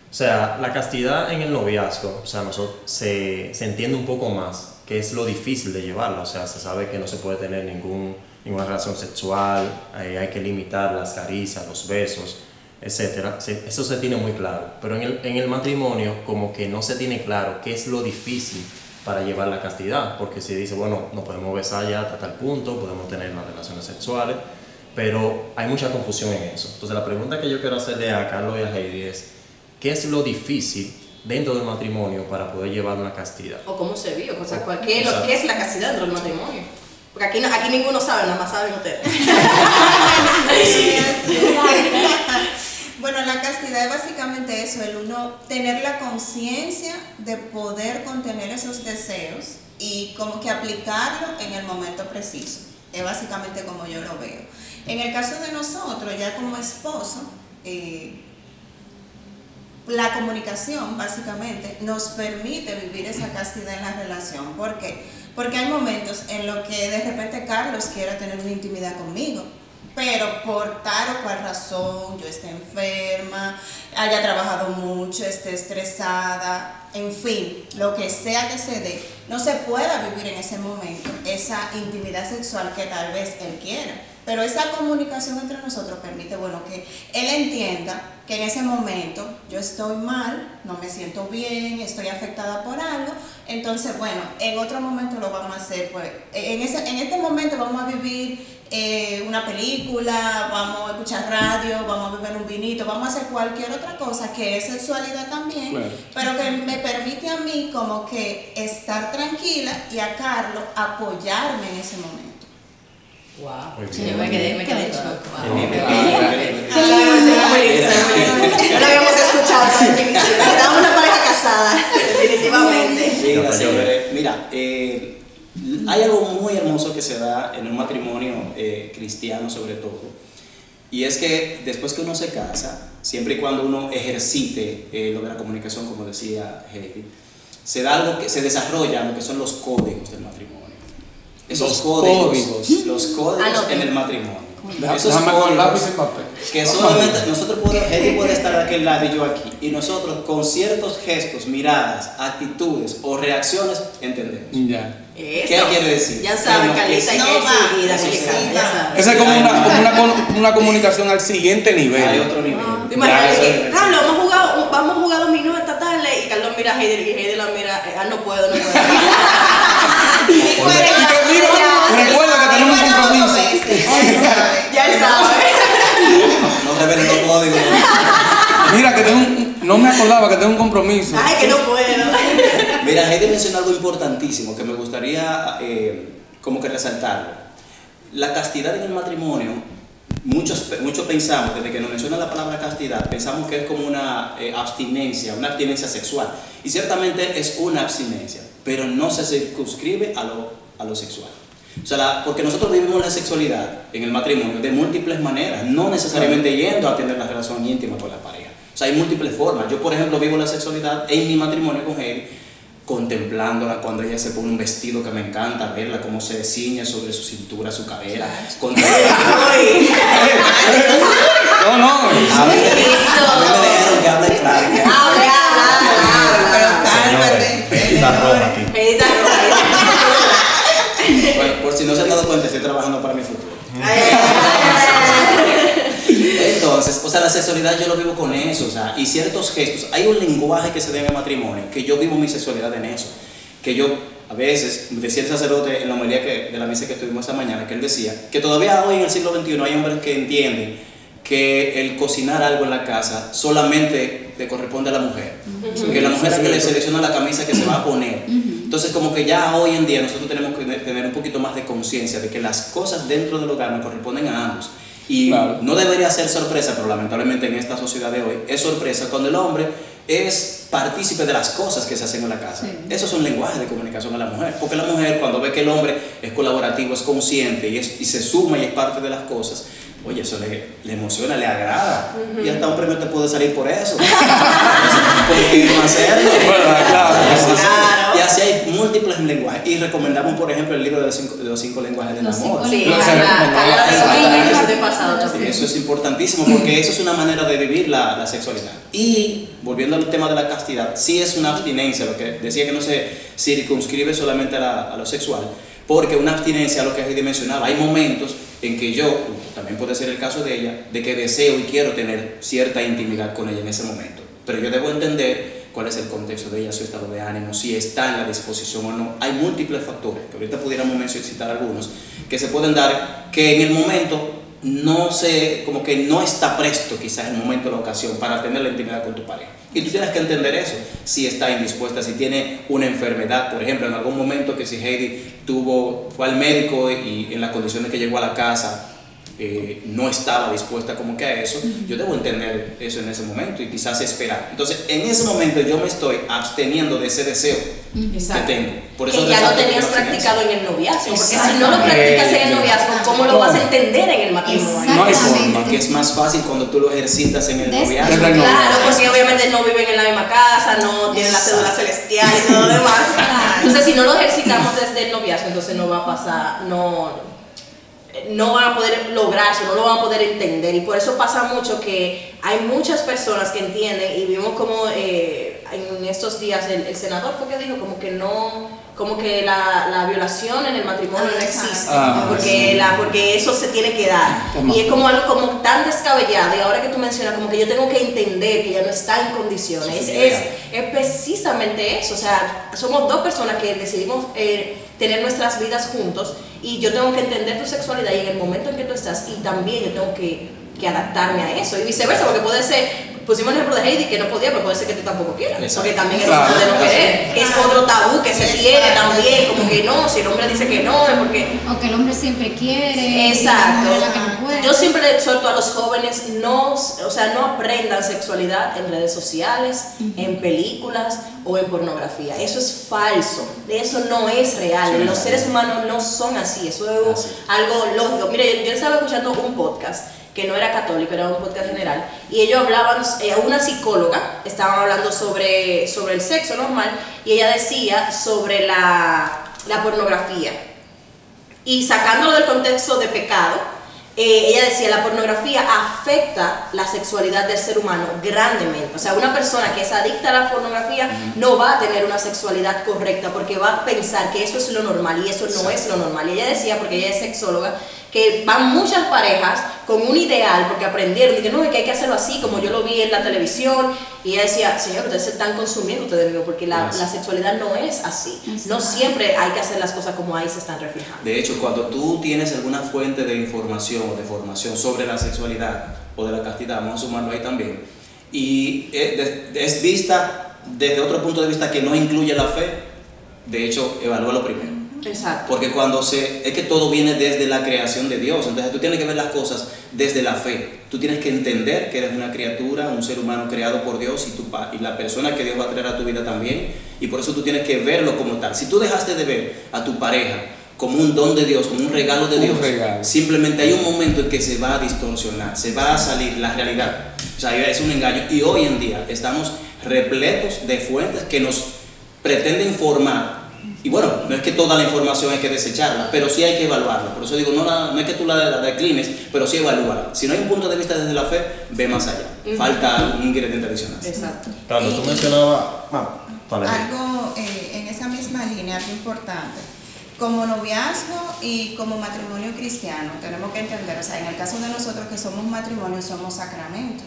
C: O sea, la castidad en el noviazgo, o sea, nosotros, se, se entiende un poco más que es lo difícil de llevarla. O sea, se sabe que no se puede tener ningún, ninguna relación sexual, eh, hay que limitar las caricias, los besos, etc. Se- eso se tiene muy claro. Pero en el, en el matrimonio, como que no se tiene claro qué es lo difícil para llevar la castidad. Porque se dice, bueno, no podemos besar ya hasta tal punto, podemos tener las relaciones sexuales pero hay mucha confusión en eso. Entonces la pregunta que yo quiero hacerle a Carlos y a Heidi es, ¿qué es lo difícil dentro del matrimonio para poder llevar una castidad.
B: O cómo se vio, o sea, cuál- ¿qué, es lo-
C: Exacto.
B: qué es la castidad dentro del matrimonio? Porque aquí, no- aquí ninguno sabe, nada más saben ustedes.
F: Bueno, la castidad es básicamente eso, el uno tener la conciencia de poder contener esos deseos y como que aplicarlo en el momento preciso. Es básicamente como yo lo veo. En el caso de nosotros, ya como esposo, eh, la comunicación básicamente nos permite vivir esa castidad en la relación. ¿Por qué? Porque hay momentos en los que de repente Carlos quiera tener una intimidad conmigo, pero por tal o cual razón, yo esté enferma, haya trabajado mucho, esté estresada, en fin, lo que sea que se dé, no se pueda vivir en ese momento esa intimidad sexual que tal vez él quiera. Pero esa comunicación entre nosotros permite, bueno, que él entienda que en ese momento yo estoy mal, no me siento bien, estoy afectada por algo. Entonces, bueno, en otro momento lo vamos a hacer, pues, en, ese, en este momento vamos a vivir eh, una película, vamos a escuchar radio, vamos a beber un vinito, vamos a hacer cualquier otra cosa que es sexualidad también,
D: Claro.
F: pero que me permite a mí como que estar tranquila y a Carlos apoyarme en ese momento.
B: Wow. Sí,
C: bien.
B: yo me quedé, me quedé shock. Wow. No lo habíamos escuchado. Estábamos una pareja casada, definitivamente.
E: Mira, eh, hay algo muy hermoso que se da en un matrimonio eh, cristiano sobre todo, y es que después que uno se casa, siempre y cuando uno ejercite eh, lo de la comunicación, como decía Heidi, se da algo que se desarrolla lo que son los códigos del matrimonio. Esos
D: Los
E: códigos,
D: códigos.
E: los códigos
B: Anoten.
E: en el matrimonio. Esos
D: Déjame con
E: códigos-
D: lápiz y papel.
E: que solamente nosotros podemos, Eddie puede estar de aquel lado y yo aquí, y nosotros con ciertos gestos, miradas, actitudes o reacciones entendemos.
D: Ya.
B: Eso.
E: ¿Qué quiere decir?
B: Ya saben,
E: Bueno,
B: Carlita,
F: no
B: ya saben.
D: Esa es como una, como una, con- una comunicación al siguiente nivel.
E: Hay otro nivel.
B: Ah, Imagínate que, Carlos, vamos a jugar, vamos a jugar dominó esta tarde y Carlos mira a Heidi y Heidi la mira, eh, ah, no puedo, no puedo.
D: Y que mira, recuerda que tenemos un compromiso.
B: ya él sabe.
E: No revelen los códigos.
D: Mira que tengo un, no me acordaba que tengo un compromiso.
B: Ay, que no puedo.
E: Mira, Heidi mencionó algo importantísimo que me gustaría eh, como que resaltarlo. La castidad en el matrimonio, muchos, muchos pensamos, desde que nos menciona la palabra castidad, pensamos que es como una eh, abstinencia, una abstinencia sexual. Y ciertamente es una abstinencia, pero no se circunscribe a lo, a lo sexual. O sea, la- porque nosotros vivimos la sexualidad en el matrimonio de múltiples maneras, no necesariamente yendo a tener la relación íntima con la pareja. O sea, hay múltiples formas. Yo, por ejemplo, vivo la sexualidad en mi matrimonio con Heidi, contemplándola cuando ella se pone un vestido que me encanta verla, cómo se ciñe sobre su cintura, su cadera.
D: No, no.
E: A mí me que hable claro.
B: Habla, habla,
F: Pero cálmate.
E: Bueno, por si no se han dado cuenta, estoy trabajando para mi futuro. Entonces, o sea, la sexualidad yo lo vivo con eso, o sea, y ciertos gestos. Hay un lenguaje que se da en el matrimonio, que yo vivo mi sexualidad en eso. Que yo, a veces, decía el sacerdote en la homilía que, de la misa que estuvimos esta mañana, que él decía que todavía hoy en el siglo XXI hay hombres que entienden que el cocinar algo en la casa solamente le corresponde a la mujer. Que la mujer es la que le selecciona la camisa que se va a poner. Entonces, como que ya hoy en día nosotros tenemos que tener un poquito más de conciencia de que las cosas dentro del hogar nos corresponden a ambos. Y
D: Claro.
E: no debería ser sorpresa, pero lamentablemente en esta sociedad de hoy es sorpresa cuando el hombre es partícipe de las cosas que se hacen en la casa.
A: Sí.
E: Eso es un lenguaje de comunicación a la mujer, porque la mujer cuando ve que el hombre es colaborativo, es consciente y, es- y se suma y es parte de las cosas, oye, eso le, le emociona, le agrada. Y hasta un premio te puede salir por eso. ¿Por qué no hacerlo?
D: Bueno, claro.
E: Y así hay múltiples lenguajes. Y recomendamos, por ejemplo, el libro de los cinco, de los cinco lenguajes del amor. eso es importantísimo porque eso es una manera de vivir la, la sexualidad. Y volviendo al tema de la castidad, sí es una abstinencia, lo que decía que no se circunscribe solamente a, la- a lo sexual, porque una abstinencia, lo que Heidi mencionaba, hay momentos en que yo, también puede ser el caso de ella, de que deseo y quiero tener cierta intimidad con ella en ese momento, pero yo debo entender cuál es el contexto de ella, su estado de ánimo, si está en la disposición o no. Hay múltiples factores, que ahorita pudiéramos mencionar algunos, que se pueden dar que en el momento no se, como que no está presto quizás el momento, la ocasión para tener la intimidad con tu pareja. Y tú tienes que entender eso, si está indispuesta, si tiene una enfermedad, por ejemplo, en algún momento que si Heidi tuvo, fue al médico y en las condiciones que llegó a la casa eh, no estaba dispuesta como que a eso, yo debo entender eso en ese momento y quizás esperar. Entonces, en ese momento yo me estoy absteniendo de ese deseo
B: Exacto.
E: que tengo. Por eso
B: que ya lo tenías practicado en el noviazgo. Porque si no lo practicas en el noviazgo, ¿cómo lo vas a entender en el matrimonio?
E: No hay forma, que es más fácil cuando tú lo ejercitas en el noviazgo.
B: Claro, porque obviamente no viven en la misma casa, no tienen la cédula celestial y todo lo demás. Entonces, si no lo ejercitamos desde el noviazgo, entonces no va a pasar, no, no van a poder lograrse, no lo van a poder entender. Y por eso pasa mucho que hay muchas personas que entienden y vimos como eh, en estos días el, el senador fue que dijo como que no como que la, la violación en el matrimonio no existe
D: Ah,
B: porque
D: sí.
B: la porque eso se tiene que dar y es como algo como tan descabellado y ahora que tú mencionas como que yo tengo que entender que ya no está en condiciones
E: Sí,
B: es, es precisamente eso o sea somos dos personas que decidimos eh, tener nuestras vidas juntos y yo tengo que entender tu sexualidad y en el momento en que tú estás y también yo tengo que, que adaptarme a eso y viceversa porque puede ser pusimos el ejemplo de Heidi que no podía pero puede ser que tú tampoco quieras
E: Exacto.
B: porque también es
D: Claro.
B: de no querer que es otro tabú que se tiene también como que no si el hombre dice que no es porque
A: O que el hombre siempre quiere.
B: Exacto.
A: la que no puede.
B: Yo siempre le exhorto a los jóvenes no, o sea, no aprendan sexualidad en redes sociales, en películas o en pornografía. Eso es falso. Eso no es real.
E: Sí,
B: los seres humanos no son así. Eso es
E: Así.
B: algo lógico. Mire, yo, yo estaba escuchando un podcast que no era católico, era un podcast general, y ellos hablaban, eh, una psicóloga, estaban hablando sobre, sobre el sexo normal, y ella decía sobre la, la pornografía. Y sacándolo del contexto de pecado, eh, ella decía, la pornografía afecta la sexualidad del ser humano grandemente. O sea, una persona que es adicta a la pornografía no va a tener una sexualidad correcta porque va a pensar que eso es lo normal y eso no es lo normal. Y ella decía, porque ella es sexóloga, que van muchas parejas con un ideal porque aprendieron, y que no, que hay que hacerlo así, como yo lo vi en la televisión. Y ella decía, señor, ustedes se están consumiendo ustedes mismos porque la, sexualidad no es así. No siempre hay que hacer las cosas como ahí se están reflejando.
E: De hecho, cuando tú tienes alguna fuente de información o de formación sobre la sexualidad o de la castidad, vamos a sumarlo ahí también, y es, es vista desde otro punto de vista que no incluye la fe, de hecho, evalúalo primero.
B: Exacto.
E: Porque cuando se. Es que todo viene desde la creación de Dios. Entonces tú tienes que ver las cosas desde la fe. Tú tienes que entender que eres una criatura, un ser humano creado por Dios y, tu, y la persona que Dios va a traer a tu vida también. Y por eso tú tienes que verlo como tal. Si tú dejaste de ver a tu pareja como un don de Dios, como un regalo de
D: Un
E: Dios,
D: regalo.
E: simplemente hay un momento en que se va a distorsionar, se va a salir la realidad. O sea, es un engaño. Y hoy en día estamos repletos de fuentes que nos pretenden formar. Y bueno, no es que toda la información hay que desecharla, pero sí hay que evaluarla. Por eso digo, no, la- no es que tú la, la declines, pero sí evalúala. Si no hay un punto de vista desde la fe, ve más allá. Falta un ingrediente adicional.
B: Exacto.
C: Carlos, tú mencionabas. Ah, vale.
F: Algo eh, en esa misma línea, algo importante. Como noviazgo y como matrimonio cristiano, tenemos que entender, o sea, en el caso de nosotros que somos matrimonio, somos sacramento.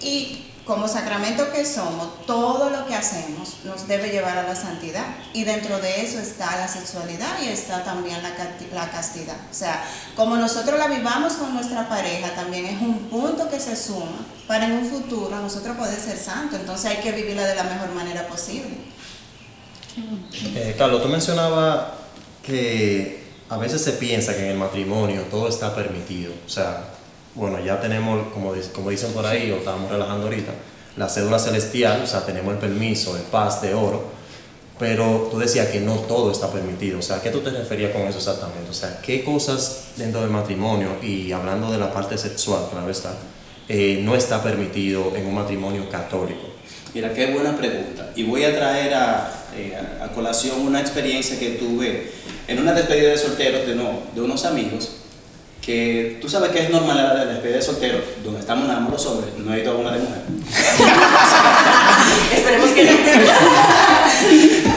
F: Y como sacramento que somos, todo lo que hacemos nos debe llevar a la santidad. Y dentro de eso está la sexualidad y está también la, castidad. O sea, como nosotros la vivamos con nuestra pareja, también es un punto que se suma para en un futuro nosotros poder ser santos. Entonces hay que vivirla de la mejor manera posible.
C: Eh, Carlos, tú mencionabas que a veces se piensa que en el matrimonio todo está permitido. O sea, bueno, ya tenemos, como, como dicen por ahí, o estábamos relajando ahorita, la cédula celestial, o sea, tenemos el permiso de paz, de oro, pero tú decías que no todo está permitido. O sea, ¿a qué tú te referías con eso exactamente? O sea, ¿qué cosas dentro del matrimonio, y hablando de la parte sexual, claro está, eh, no está permitido en un matrimonio católico?
E: Mira, qué buena pregunta. Y voy a traer a, eh, a- a colación una experiencia que tuve en una despedida de solteros de, no, de unos amigos, que tú sabes que es normal la despedida de solteros, donde estamos nada más los hombres, no hay toda una de mujer.
B: Esperemos que no.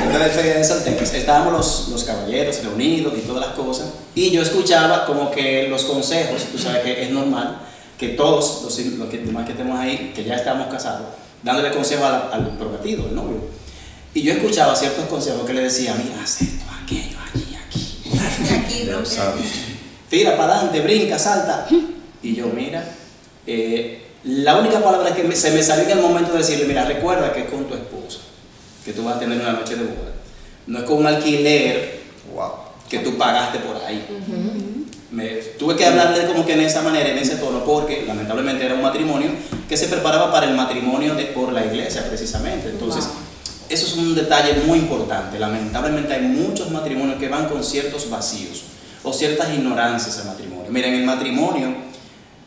E: En una despedida de solteros, estábamos los, los caballeros reunidos y todas las cosas, y yo escuchaba como que los consejos, tú sabes que es normal que todos los, los que, demás que estemos ahí, que ya estamos casados, dándole consejo al, al prometido, al novio. Y yo escuchaba ciertos consejos que le decía, mira, haz esto, aquello, aquí, aquí.
F: De aquí,
C: sabe.
E: Tira para adelante, brinca, salta. Y yo, mira, eh, La única palabra que me- se me salió en el momento de decirle, mira, recuerda que es con tu esposa, que tú vas a tener una noche de boda. No es con un alquiler
C: Wow.
E: que tú pagaste por ahí. Me, tuve que hablarle como que en esa manera, en ese tono, porque lamentablemente era un matrimonio que se preparaba para el matrimonio de, por la iglesia precisamente. Entonces, eso es un detalle muy importante. Lamentablemente hay muchos matrimonios que van con ciertos vacíos o ciertas ignorancias al matrimonio. Miren, el matrimonio,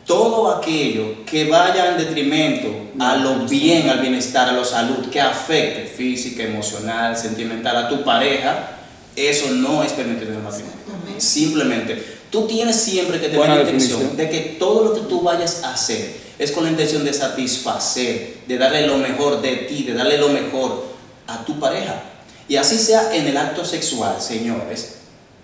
E: todo aquello que vaya en detrimento a lo bien, al bienestar, a la salud, que afecte física, emocional, sentimental a tu pareja, eso no es permitido en el matrimonio. Simplemente, tú tienes siempre que tener la intención de que todo lo que tú vayas a hacer es con la intención de satisfacer, de darle lo mejor de ti, de darle lo mejor a tu pareja. Y así sea en el acto sexual, señores.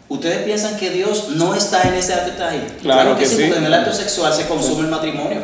E: ¿Ustedes piensan que Dios no está en ese acto ahí?
D: Claro que sí.
E: porque en el acto sexual se consume el matrimonio.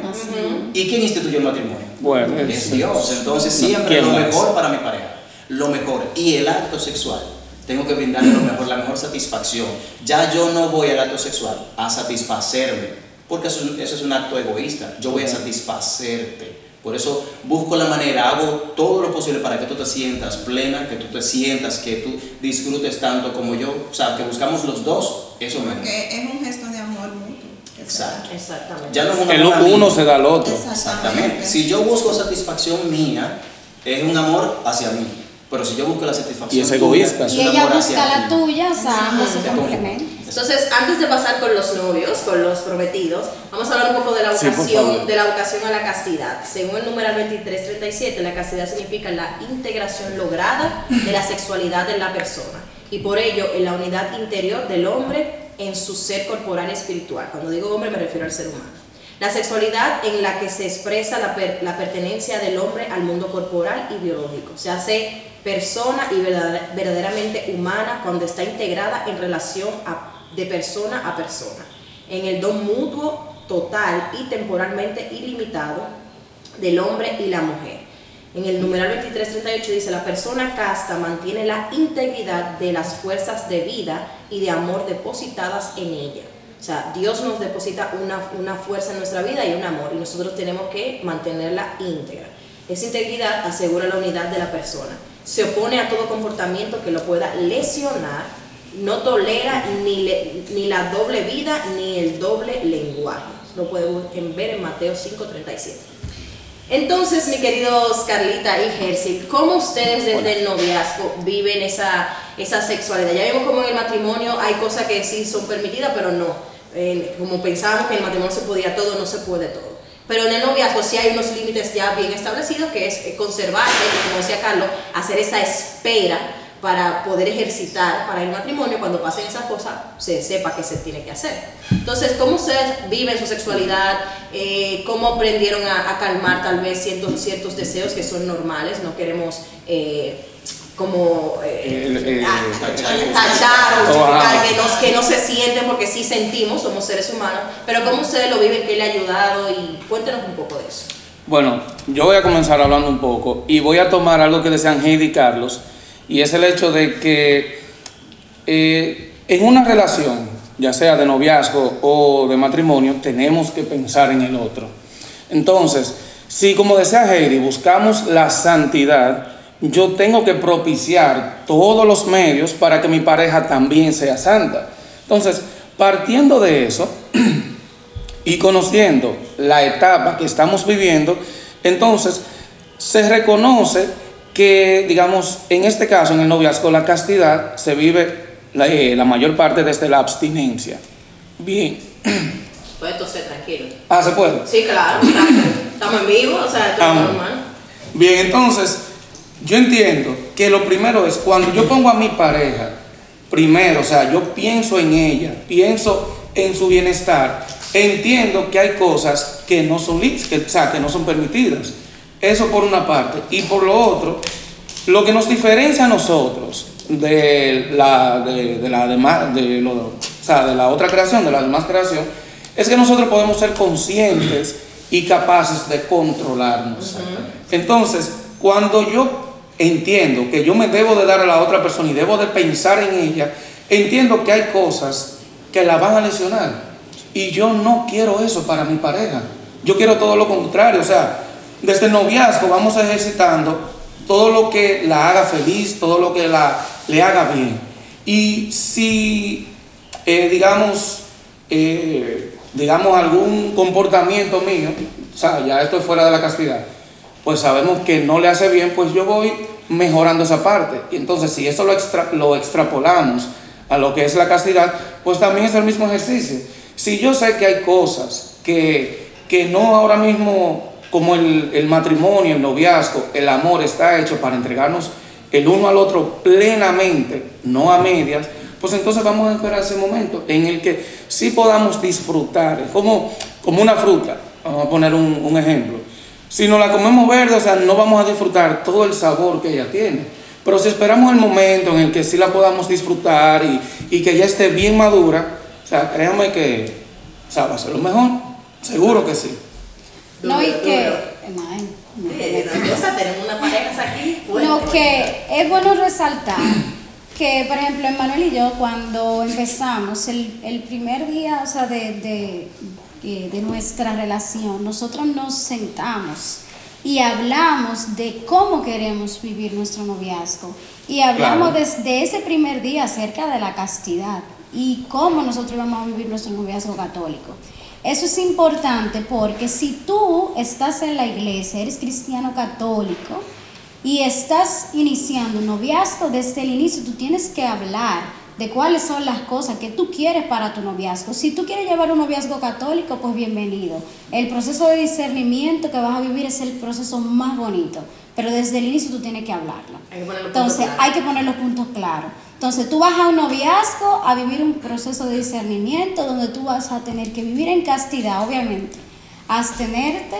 E: ¿Y quién instituyó el matrimonio?
D: Bueno,
E: Es Dios. Entonces siempre
D: ¿Quién
E: lo mejor para mi pareja. Lo mejor. Y el acto sexual. Tengo que brindarle lo mejor, la mejor satisfacción. Ya yo no voy al acto sexual a satisfacerme. Porque eso, es- eso es un acto egoísta. Yo voy a satisfacerte. Por eso busco la manera, hago todo lo posible para que tú te sientas plena, que tú te sientas, que tú disfrutes tanto como yo. O sea, que buscamos los dos. Eso me
F: Porque es un gesto de amor mutuo.
E: Exacto.
B: Exactamente.
E: Ya no es un
D: el uno se da al otro.
E: Exactamente. Si yo busco satisfacción mía, es un amor hacia mí. Pero si yo busco la satisfacción
D: Y es
E: tuya,
D: egoísta.
E: es
A: Y ella
E: amor
A: busca
E: hacia
A: la tuya, o sea, ambos se complementan.
B: Entonces, antes de pasar con los novios, con los prometidos, vamos a hablar un poco de la
D: Sí,
B: vocación,
D: favor.
B: de la vocación a la castidad. Según el numeral 2337, la castidad significa la integración lograda de la sexualidad en la persona y por ello en la unidad interior del hombre en su ser corporal y espiritual. Cuando digo hombre me refiero al ser humano. La sexualidad en la que se expresa la, per- la pertenencia del hombre al mundo corporal y biológico. Se hace persona y verdad- verdaderamente humana cuando está integrada en relación a- de persona a persona, en el don mutuo, total y temporalmente ilimitado del hombre y la mujer. En el numeral 2338 dice, la persona casta mantiene la integridad de las fuerzas de vida y de amor depositadas en ella. O sea, Dios nos deposita una, una fuerza en nuestra vida y un amor y nosotros tenemos que mantenerla íntegra. Esa integridad asegura la unidad de la persona. Se opone a todo comportamiento que lo pueda lesionar, no tolera ni, ni la doble vida ni el doble lenguaje. Lo pueden ver en Mateo 5:37. Entonces, mi queridos Carlita y Jersey, ¿cómo ustedes desde el noviazgo viven esa, esa sexualidad? Ya vimos como en el matrimonio hay cosas que sí son permitidas, pero no. Eh, como pensábamos que en el matrimonio se podía todo, no se puede todo. Pero en el noviazgo sí hay unos límites ya bien establecidos, que es conservarse, como decía Carlos, hacer esa espera para poder ejercitar para el matrimonio, cuando pasen esas cosas, se sepa qué se tiene que hacer. Entonces, ¿cómo ustedes viven su sexualidad? Eh, ¿Cómo aprendieron a, a calmar tal vez ciertos, ciertos deseos que son normales? No queremos eh, como eh,
D: El- eh,
B: ah,
E: tachar.
B: o
D: Oh, ah.
B: que, nos, que no se sienten porque sí sentimos, somos seres humanos, pero ¿cómo ustedes lo viven? ¿Qué le ha ayudado? Y cuéntenos un poco de eso.
D: Bueno, yo voy a comenzar hablando un poco y voy a tomar algo que decían Heidi y Carlos, y es el hecho de que eh, en una relación, ya sea de noviazgo o de matrimonio, tenemos que pensar en el otro. Entonces, si como decía Heidi, buscamos la santidad, yo tengo que propiciar todos los medios para que mi pareja también sea santa. Entonces, partiendo de eso, y conociendo la etapa que estamos viviendo, entonces se reconoce que, digamos, en este caso, en el noviazgo, la castidad se vive la, eh, la mayor parte desde la abstinencia. Bien.
B: Puedes toser tranquilo.
D: Ah, ¿se puede?
B: Sí, claro, estamos en vivo, o sea, es
D: Ah.
B: normal.
D: Bien, entonces, yo entiendo que lo primero es cuando yo pongo a mi pareja, primero, o sea, yo pienso en ella, pienso en su bienestar, entiendo que hay cosas que no son, que, o sea, que no son permitidas. Eso por una parte. Y por lo otro, lo que nos diferencia a nosotros de la, de, de la demás, de, lo- o sea, de la otra creación, de la demás creación, es que nosotros podemos ser conscientes y capaces de controlarnos. Entonces, cuando yo entiendo que yo me debo de dar a la otra persona y debo de pensar en ella, entiendo que hay cosas que la van a lesionar. Y yo no quiero eso para mi pareja. Yo quiero todo lo contrario, o sea, desde el noviazgo vamos ejercitando todo lo que la haga feliz, todo lo que la, le haga bien. Y si, eh, digamos, eh, digamos, algún comportamiento mío, o sea, ya esto es fuera de la castidad, pues sabemos que no le hace bien, pues yo voy mejorando esa parte. Y entonces, si eso lo, extra, lo extrapolamos a lo que es la castidad, pues también es el mismo ejercicio. Si yo sé que hay cosas que, que no ahora mismo, como el, el matrimonio, el noviazgo, el amor está hecho para entregarnos el uno al otro plenamente, no a medias, pues entonces vamos a esperar ese momento en el que sí podamos disfrutar. Es como, como una fruta, vamos a poner un, un ejemplo. Si no la comemos verde, o sea, no vamos a disfrutar todo el sabor que ella tiene. Pero si esperamos el momento en el que sí la podamos disfrutar y, y que ya esté bien madura, o sea, créanme que o sea, va a ser lo mejor. Seguro que sí.
A: No, y que. no,
B: Eh, Diosa, tenemos una pareja aquí.
A: Lo
B: fuerte.
A: que es bueno resaltar que, por ejemplo, Emanuel y yo, cuando empezamos, el, el primer día o sea, de, de, de nuestra relación, nosotros nos sentamos y hablamos de cómo queremos vivir nuestro noviazgo. Y hablamos
D: Claro.
A: desde ese primer día acerca de la castidad y cómo nosotros vamos a vivir nuestro noviazgo católico. Eso es importante porque si tú estás en la iglesia, eres cristiano católico y estás iniciando un noviazgo desde el inicio, tú tienes que hablar de cuáles son las cosas que tú quieres para tu noviazgo. Si tú quieres llevar un noviazgo católico, pues bienvenido. El proceso de discernimiento que vas a vivir es el proceso más bonito, pero desde el inicio tú tienes que hablarlo.
B: Hay que
A: Entonces hay que poner los puntos claros. Entonces tú vas a un noviazgo a vivir un proceso de discernimiento donde tú vas a tener que vivir en castidad, obviamente, abstenerte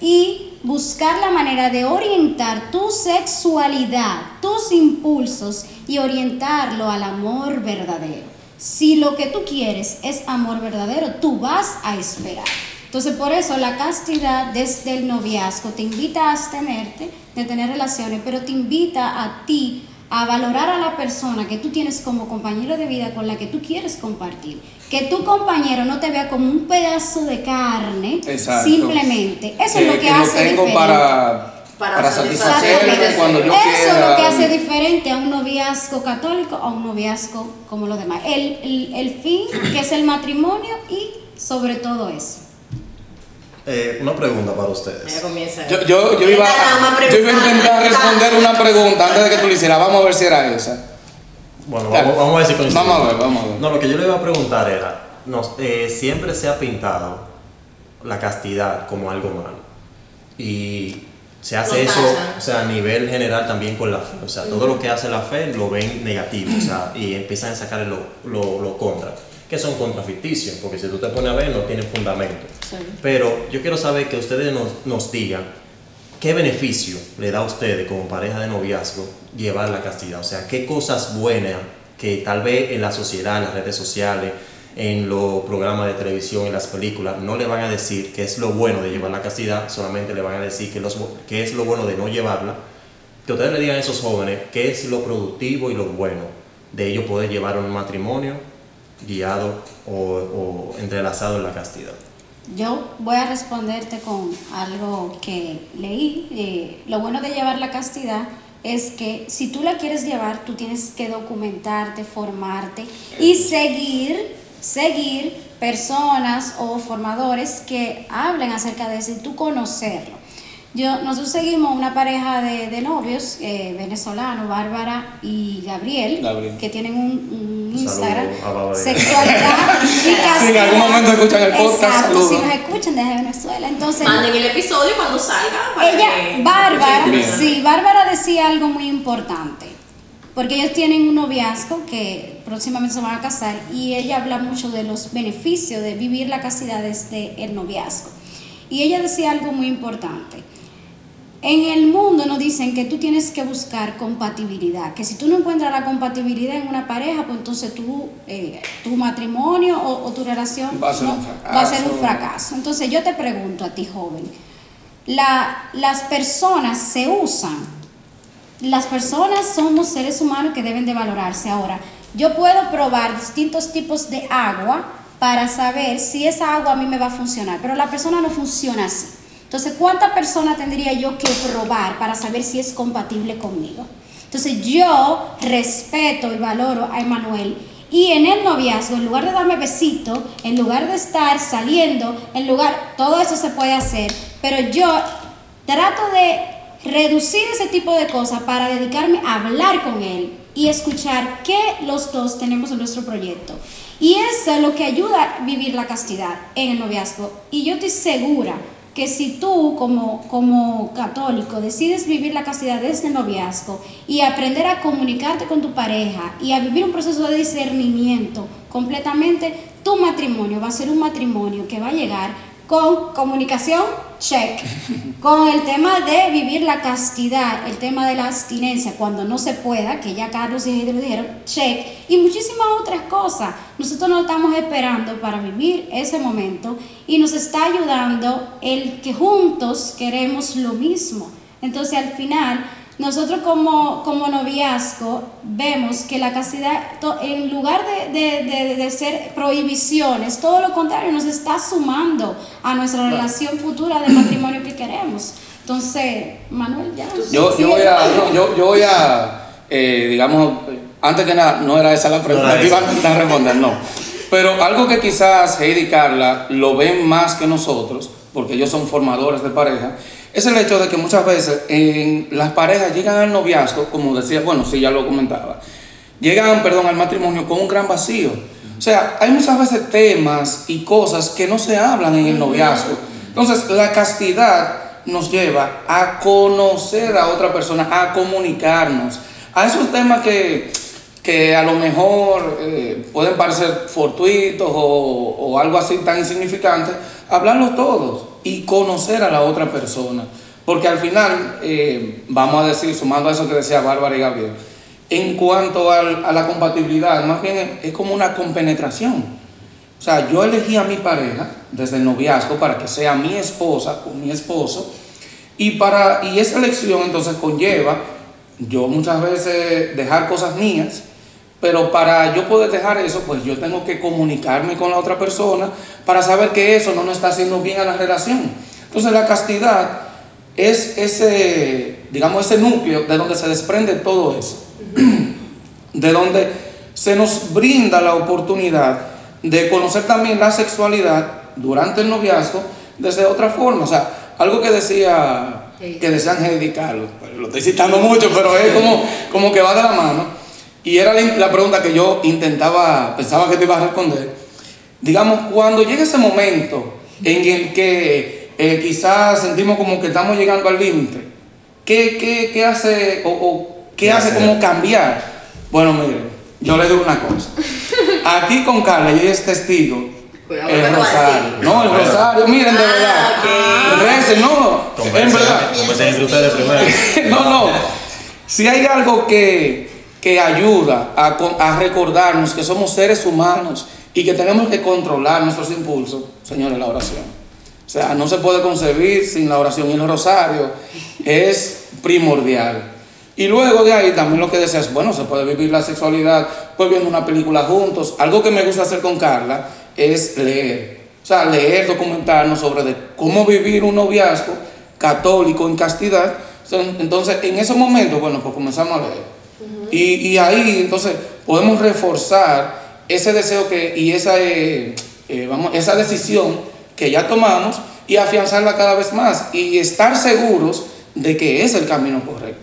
A: y buscar la manera de orientar tu sexualidad, tus impulsos y orientarlo al amor verdadero. Si lo que tú quieres es amor verdadero, tú vas a esperar. Entonces, por eso la castidad desde el noviazgo te invita a abstenerte de tener relaciones, pero te invita a ti a valorar a la persona que tú tienes como compañero de vida con la que tú quieres compartir. Que tu compañero no te vea como un pedazo de carne,
D: Exacto.
A: simplemente. Eso es lo que,
D: lo
A: hace
D: tengo
A: diferente.
D: para,
B: Para
D: para,
B: satisfacerme
D: satisfacerme cuando yo
A: Eso
D: quiera.
A: es lo que hace diferente a un noviazgo católico a un noviazgo como los demás. El, el, el fin, que es el matrimonio y sobre todo eso.
C: Eh, una pregunta para ustedes.
D: Yo, yo, yo, iba, yo iba a intentar responder una pregunta antes de que tú lo hicieras. Vamos a ver si era esa.
C: Bueno, vamos, vamos a ver si coincidimos.
D: Vamos a ver, vamos a ver.
C: No, lo que yo le iba a preguntar era, eh, siempre se ha pintado la castidad como algo malo. Y se hace eso, o sea, a nivel general también con la fe. O sea, todo lo que hace la fe lo ven negativo, o sea, y empiezan a sacar lo, lo, lo contra. Que son contraficticios, porque si tú te pones a ver, no tienen fundamento. Pero yo quiero saber que ustedes nos, nos digan qué beneficio le da a ustedes como pareja de noviazgo llevar la castidad. O sea, qué cosas buenas que tal vez en la sociedad, en las redes sociales, en los programas de televisión, en las películas, no le van a decir qué es lo bueno de llevar la castidad, solamente le van a decir qué, los, qué es lo bueno de no llevarla. Que ustedes le digan a esos jóvenes qué es lo productivo y lo bueno de ellos poder llevar un matrimonio guiado o, o entrelazado en la castidad.
A: Yo voy a responderte con algo que leí. Eh, lo bueno de llevar la castidad es que si tú la quieres llevar, tú tienes que documentarte, formarte y seguir, seguir personas o formadores que hablen acerca de eso y tú conocerlo. Yo, nosotros seguimos una pareja de, de novios eh, venezolanos, Bárbara y Gabriel,
D: Gabriel.
A: que tienen un, Instagram, sexualidad y
D: Si en algún momento escuchan el podcast,
A: Exacto, si nos escuchan desde Venezuela. Entonces,
B: Manden el episodio cuando salga. para
A: ella,
B: que-
A: Bárbara, sí, Bárbara decía algo muy importante. Porque ellos tienen un noviazgo que próximamente se van a casar y ella habla mucho de los beneficios de vivir la castidad desde el noviazgo. Y ella decía algo muy importante. En el mundo nos dicen que tú tienes que buscar compatibilidad, que si tú no encuentras la compatibilidad en una pareja, pues entonces tú, eh, tu matrimonio o, o tu relación
D: Va a ser
A: no-
D: un
A: va a ser un
D: fracaso.
A: fracaso. Entonces yo te pregunto a ti, joven, la- las personas se usan, las personas somos seres humanos que deben de valorarse. Ahora, yo puedo probar distintos tipos de agua para saber si esa agua a mí me va a funcionar, pero la persona no funciona así. Entonces, ¿cuánta persona tendría yo que probar para saber si es compatible conmigo? Entonces, yo respeto y valoro a Emanuel y en el noviazgo, en lugar de darme besito, en lugar de estar saliendo, en lugar, todo eso se puede hacer, pero yo trato de reducir ese tipo de cosas para dedicarme a hablar con él y escuchar qué los dos tenemos en nuestro proyecto. Y eso es lo que ayuda a vivir la castidad en el noviazgo. Y yo estoy segura que si tú como, como católico decides vivir la castidad desde el noviazgo y aprender a comunicarte con tu pareja y a vivir un proceso de discernimiento completamente, tu matrimonio va a ser un matrimonio que va a llegar con comunicación, check. Con el tema de vivir la castidad, el tema de la abstinencia cuando no se pueda, que ya Carlos y Heidi lo dijeron, check. Y muchísimas otras cosas. Nosotros nos estamos esperando para vivir ese momento y nos está ayudando el que juntos queremos lo mismo. Entonces al final nosotros como, como noviazgo vemos que la castidad, en lugar de, ser prohibiciones, todo lo contrario, nos está sumando a nuestra relación futura de matrimonio que queremos. Entonces, Manuel, ya.
D: Yo, yo voy a, yo, yo voy a eh, digamos, antes que nada, no era esa la pregunta que iban a responder, no. Pero algo que quizás Heidi y Carla lo ven más que nosotros, porque ellos son formadores de pareja, es el hecho de que muchas veces en las parejas llegan al noviazgo, como decía, bueno, sí, ya lo comentaba, llegan, perdón, al matrimonio con un gran vacío. O sea, hay muchas veces temas y cosas que no se hablan en el noviazgo. Entonces, la castidad nos lleva a conocer a otra persona, a comunicarnos, a esos temas que, que a lo mejor eh, pueden parecer fortuitos o, o algo así tan insignificante, hablarlos todos y conocer a la otra persona. Porque al final, eh, vamos a decir, sumando a eso que decía Bárbara y Gabriel, en cuanto a la compatibilidad, más bien es como una compenetración. O sea, yo elegí a mi pareja desde el noviazgo para que sea mi esposa o mi esposo, y, para, y esa elección entonces conlleva yo muchas veces dejar cosas mías, pero para yo poder dejar eso, pues yo tengo que comunicarme con la otra persona para saber que eso no nos está haciendo bien a la relación. Entonces la castidad es ese, digamos, ese núcleo de donde se desprende todo eso. De donde se nos brinda la oportunidad de conocer también la sexualidad durante el noviazgo desde otra forma. O sea, algo que decía, que decían Heidi Carlos, lo estoy citando mucho, pero es como, como que va de la mano y era la, pregunta que yo intentaba, pensaba que te iba a responder. Digamos, cuando llega ese momento en el que eh, quizás sentimos como que estamos llegando al límite, ¿qué, qué, hace o, qué, hace como cambiar? Bueno, mire, yo le digo una cosa. Aquí con Carla, y es testigo, el rosario. No, el rosario, miren de ah, verdad. no, en verdad. no, no. Si hay algo que, que ayuda a, recordarnos que somos seres humanos y que tenemos que controlar nuestros impulsos, señores, la oración. O sea, no se puede concebir sin la oración y el rosario es primordial. Y luego de ahí también lo que deseas, bueno, se puede vivir la sexualidad pues viendo una película juntos. Algo que me gusta hacer con Carla es leer. O sea, leer, documentarnos sobre cómo vivir un noviazgo católico en castidad. Entonces, en esos momentos, bueno, pues comenzamos a leer y, ahí entonces podemos reforzar ese deseo que, y esa, eh, eh, vamos, esa decisión que ya tomamos y afianzarla cada vez más y estar seguros de que es el camino correcto.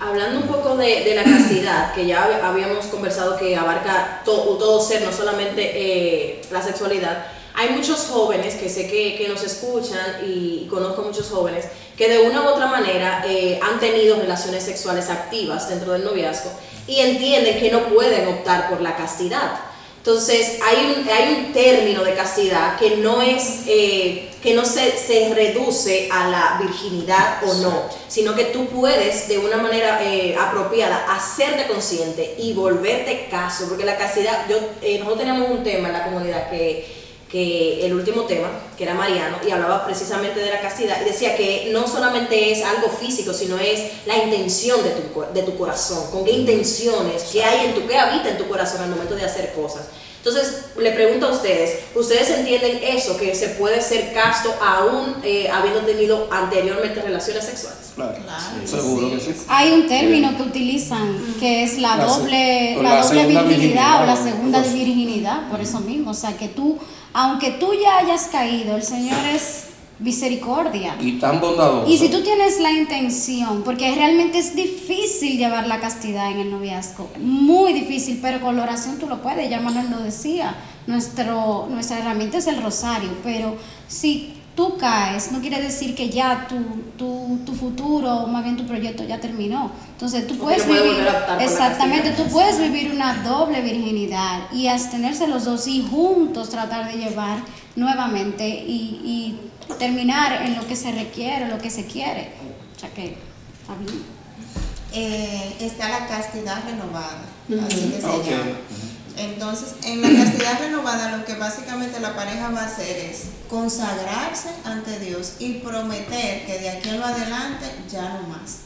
B: Hablando un poco de, la castidad, que ya habíamos conversado que abarca todo ser, no solamente eh, la sexualidad, hay muchos jóvenes que sé que, que, nos escuchan y conozco muchos jóvenes que de una u otra manera eh, han tenido relaciones sexuales activas dentro del noviazgo y entienden que no pueden optar por la castidad. Entonces hay un, hay un término de castidad que no es eh, que no se, se, reduce a la virginidad o no, sino que tú puedes de una manera eh, apropiada hacerte consciente y volverte caso, porque la castidad, yo, nosotros teníamos un tema en la comunidad que que el último tema, que era Mariano, y hablaba precisamente de la castidad, y decía que no solamente es algo físico, sino es la intención de tu, de tu corazón, con qué intenciones, qué hay en tu, qué habita en tu corazón al momento de hacer cosas. Entonces, le pregunto a ustedes, ¿ustedes entienden eso, que se puede ser casto aún eh, habiendo tenido anteriormente relaciones sexuales?
D: Claro,
F: Claro,
D: seguro
F: sí.
D: que sí.
A: Hay un término que utilizan que es la, doble, la
D: la
A: doble virginidad o la segunda virginidad, por eso mismo. O sea, que tú, aunque tú ya hayas caído, el Señor es misericordia.
D: Y tan bondadoso.
A: Y si tú tienes la intención, porque realmente es difícil llevar la castidad en el noviazgo, muy difícil, pero con la oración tú lo puedes, ya Manuel lo decía, nuestro, nuestra herramienta es el rosario, pero si tú caes, no quiere decir que ya tu, tu, tu futuro, o más bien tu proyecto ya terminó. Entonces tú
B: Porque
A: puedes
B: puede
A: vivir, exactamente, tú puedes vivir una doble virginidad y abstenerse los dos y juntos tratar de llevar nuevamente y, y terminar en lo que se requiere, lo que se quiere. O sea que está bien.
F: Eh, está la castidad renovada, así que se
D: Ok.
F: llama. Entonces, en la castidad renovada lo que básicamente la pareja va a hacer es consagrarse ante Dios y prometer que de aquí en lo adelante ya no más.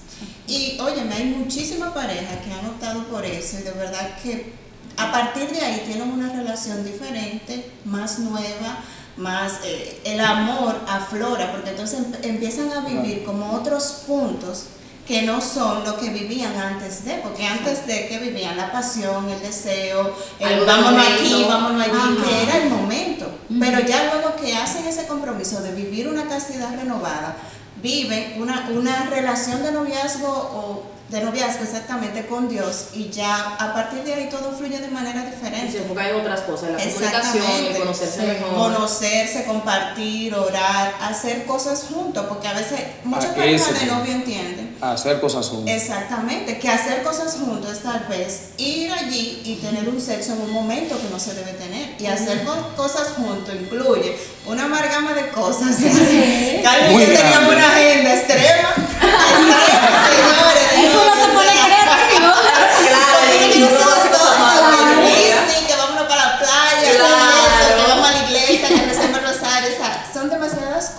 F: Y óyeme, hay muchísimas parejas que han optado por eso y de verdad que a partir de ahí tienen una relación diferente, más nueva, más eh, el amor aflora, porque entonces em- empiezan a vivir como otros puntos que no son lo que vivían antes de, porque antes de que vivían la pasión, el deseo, el vámonos aquí, vámonos allí,
A: Ajá.
F: que era el momento. Pero ya luego que hacen ese compromiso de vivir una castidad renovada, viven una, una relación de noviazgo o de noviazgo exactamente con Dios y ya a partir de ahí todo fluye de manera
B: Se
F: diferente.
B: enfoca en otras cosas, en la comunicación, en conocerse
A: Sí.
B: mejor.
F: Conocerse, compartir, orar, hacer cosas juntos, porque a veces muchas
D: Ah, ese
F: de novio entienden
D: Hacer cosas juntos.
F: Exactamente, que hacer cosas juntos es tal vez ir allí y tener un sexo en un momento que no se debe tener. Y hacer co- cosas juntos incluye una amalgama de cosas. Y
D: Muy
F: yo teníamos una agenda extrema. extrema, señores.
A: Ahí
F: Dios,
A: uno se
F: o
A: pone
F: sea,
A: creativo.
B: Claro,
F: porque
B: y
F: no
B: uno
F: hacemos
B: hace cosas
F: todo,
B: malas,
F: que el
B: ¿verdad?
F: picnic, que vámonos para la playa, que
B: Claro.
F: esto, que vamos a la iglesia, que recemos el rosario. O sea, son demasiadas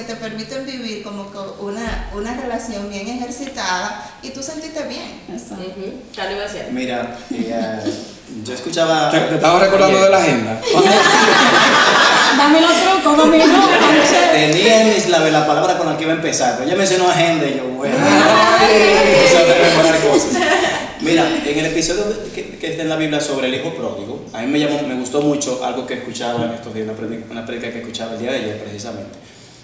F: cosas que te permiten vivir como que una, una relación bien ejercitada y tú sentirte bien.
B: Ujú. Carlos iba a decir.
E: Mira, yo escuchaba.
D: Te, te estaba recordando de la agenda.
A: Dame los trucos, dame los
E: Tenía en mis labios la palabra con la que iba a empezar, pero ella mencionó agenda y yo, bueno, empecé a memorar cosas. Mira, en el episodio que, que está en la Biblia sobre el hijo pródigo, a mí me, llamó, me gustó mucho algo que escuchaba en estos días, una predica, una predica que escuchaba el día de ayer precisamente,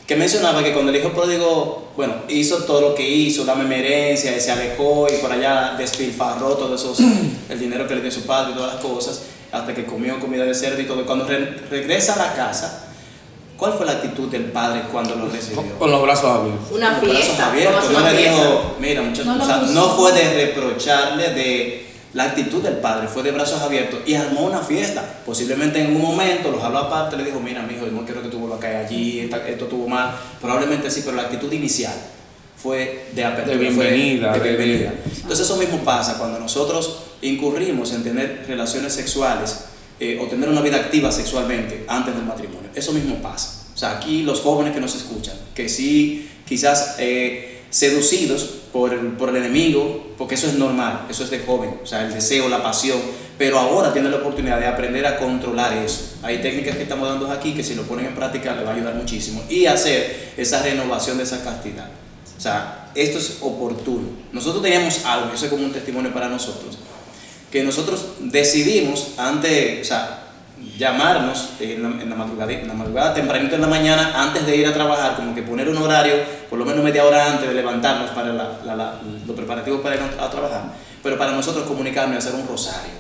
E: que mencionaba que cuando el hijo pródigo, bueno, hizo todo lo que hizo, dame mi herencia, y se alejó y por allá despilfarró todo esos, el dinero que le dio su padre y todas las cosas, hasta que comió comida de cerdo y todo, cuando re- regresa a la casa, ¿Cuál fue la actitud del padre cuando lo recibió?
D: Con los brazos abiertos.
B: Una
E: Con los brazos
B: fiesta.
E: abiertos. No le dijo, mira muchachos,
A: No
E: o sea, no fue de reprocharle de la actitud del padre, fue de brazos abiertos y armó una fiesta. Posiblemente en un momento los habló aparte, le dijo, mira mi hijo, no quiero que tú vuelvas a caer allí, esta- esto estuvo mal. Probablemente sí, pero la actitud inicial fue de apertura,
D: De
E: fue
D: bienvenida,
E: de
D: de-
E: bienvenida. Entonces eso mismo pasa cuando nosotros incurrimos en tener relaciones sexuales eh, o tener una vida activa sexualmente antes del matrimonio. Eso mismo pasa. O sea, aquí los jóvenes que nos escuchan, que sí quizás eh, seducidos por el, por el enemigo, porque eso es normal, eso es de joven, o sea, el deseo, la pasión, pero ahora tienen la oportunidad de aprender a controlar eso. Hay técnicas que estamos dando aquí que si lo ponen en práctica les va a ayudar muchísimo y hacer esa renovación de esa castidad. O sea, esto es oportuno. Nosotros teníamos algo, eso es como un testimonio para nosotros, que nosotros decidimos antes, o sea, llamarnos en la, en la madrugada, en la madrugada tempranito en la mañana antes de ir a trabajar, como que poner un horario, por lo menos media hora antes de levantarnos para la- la- la- los preparativos para ir a, trabajar, pero para nosotros comunicarnos y hacer un rosario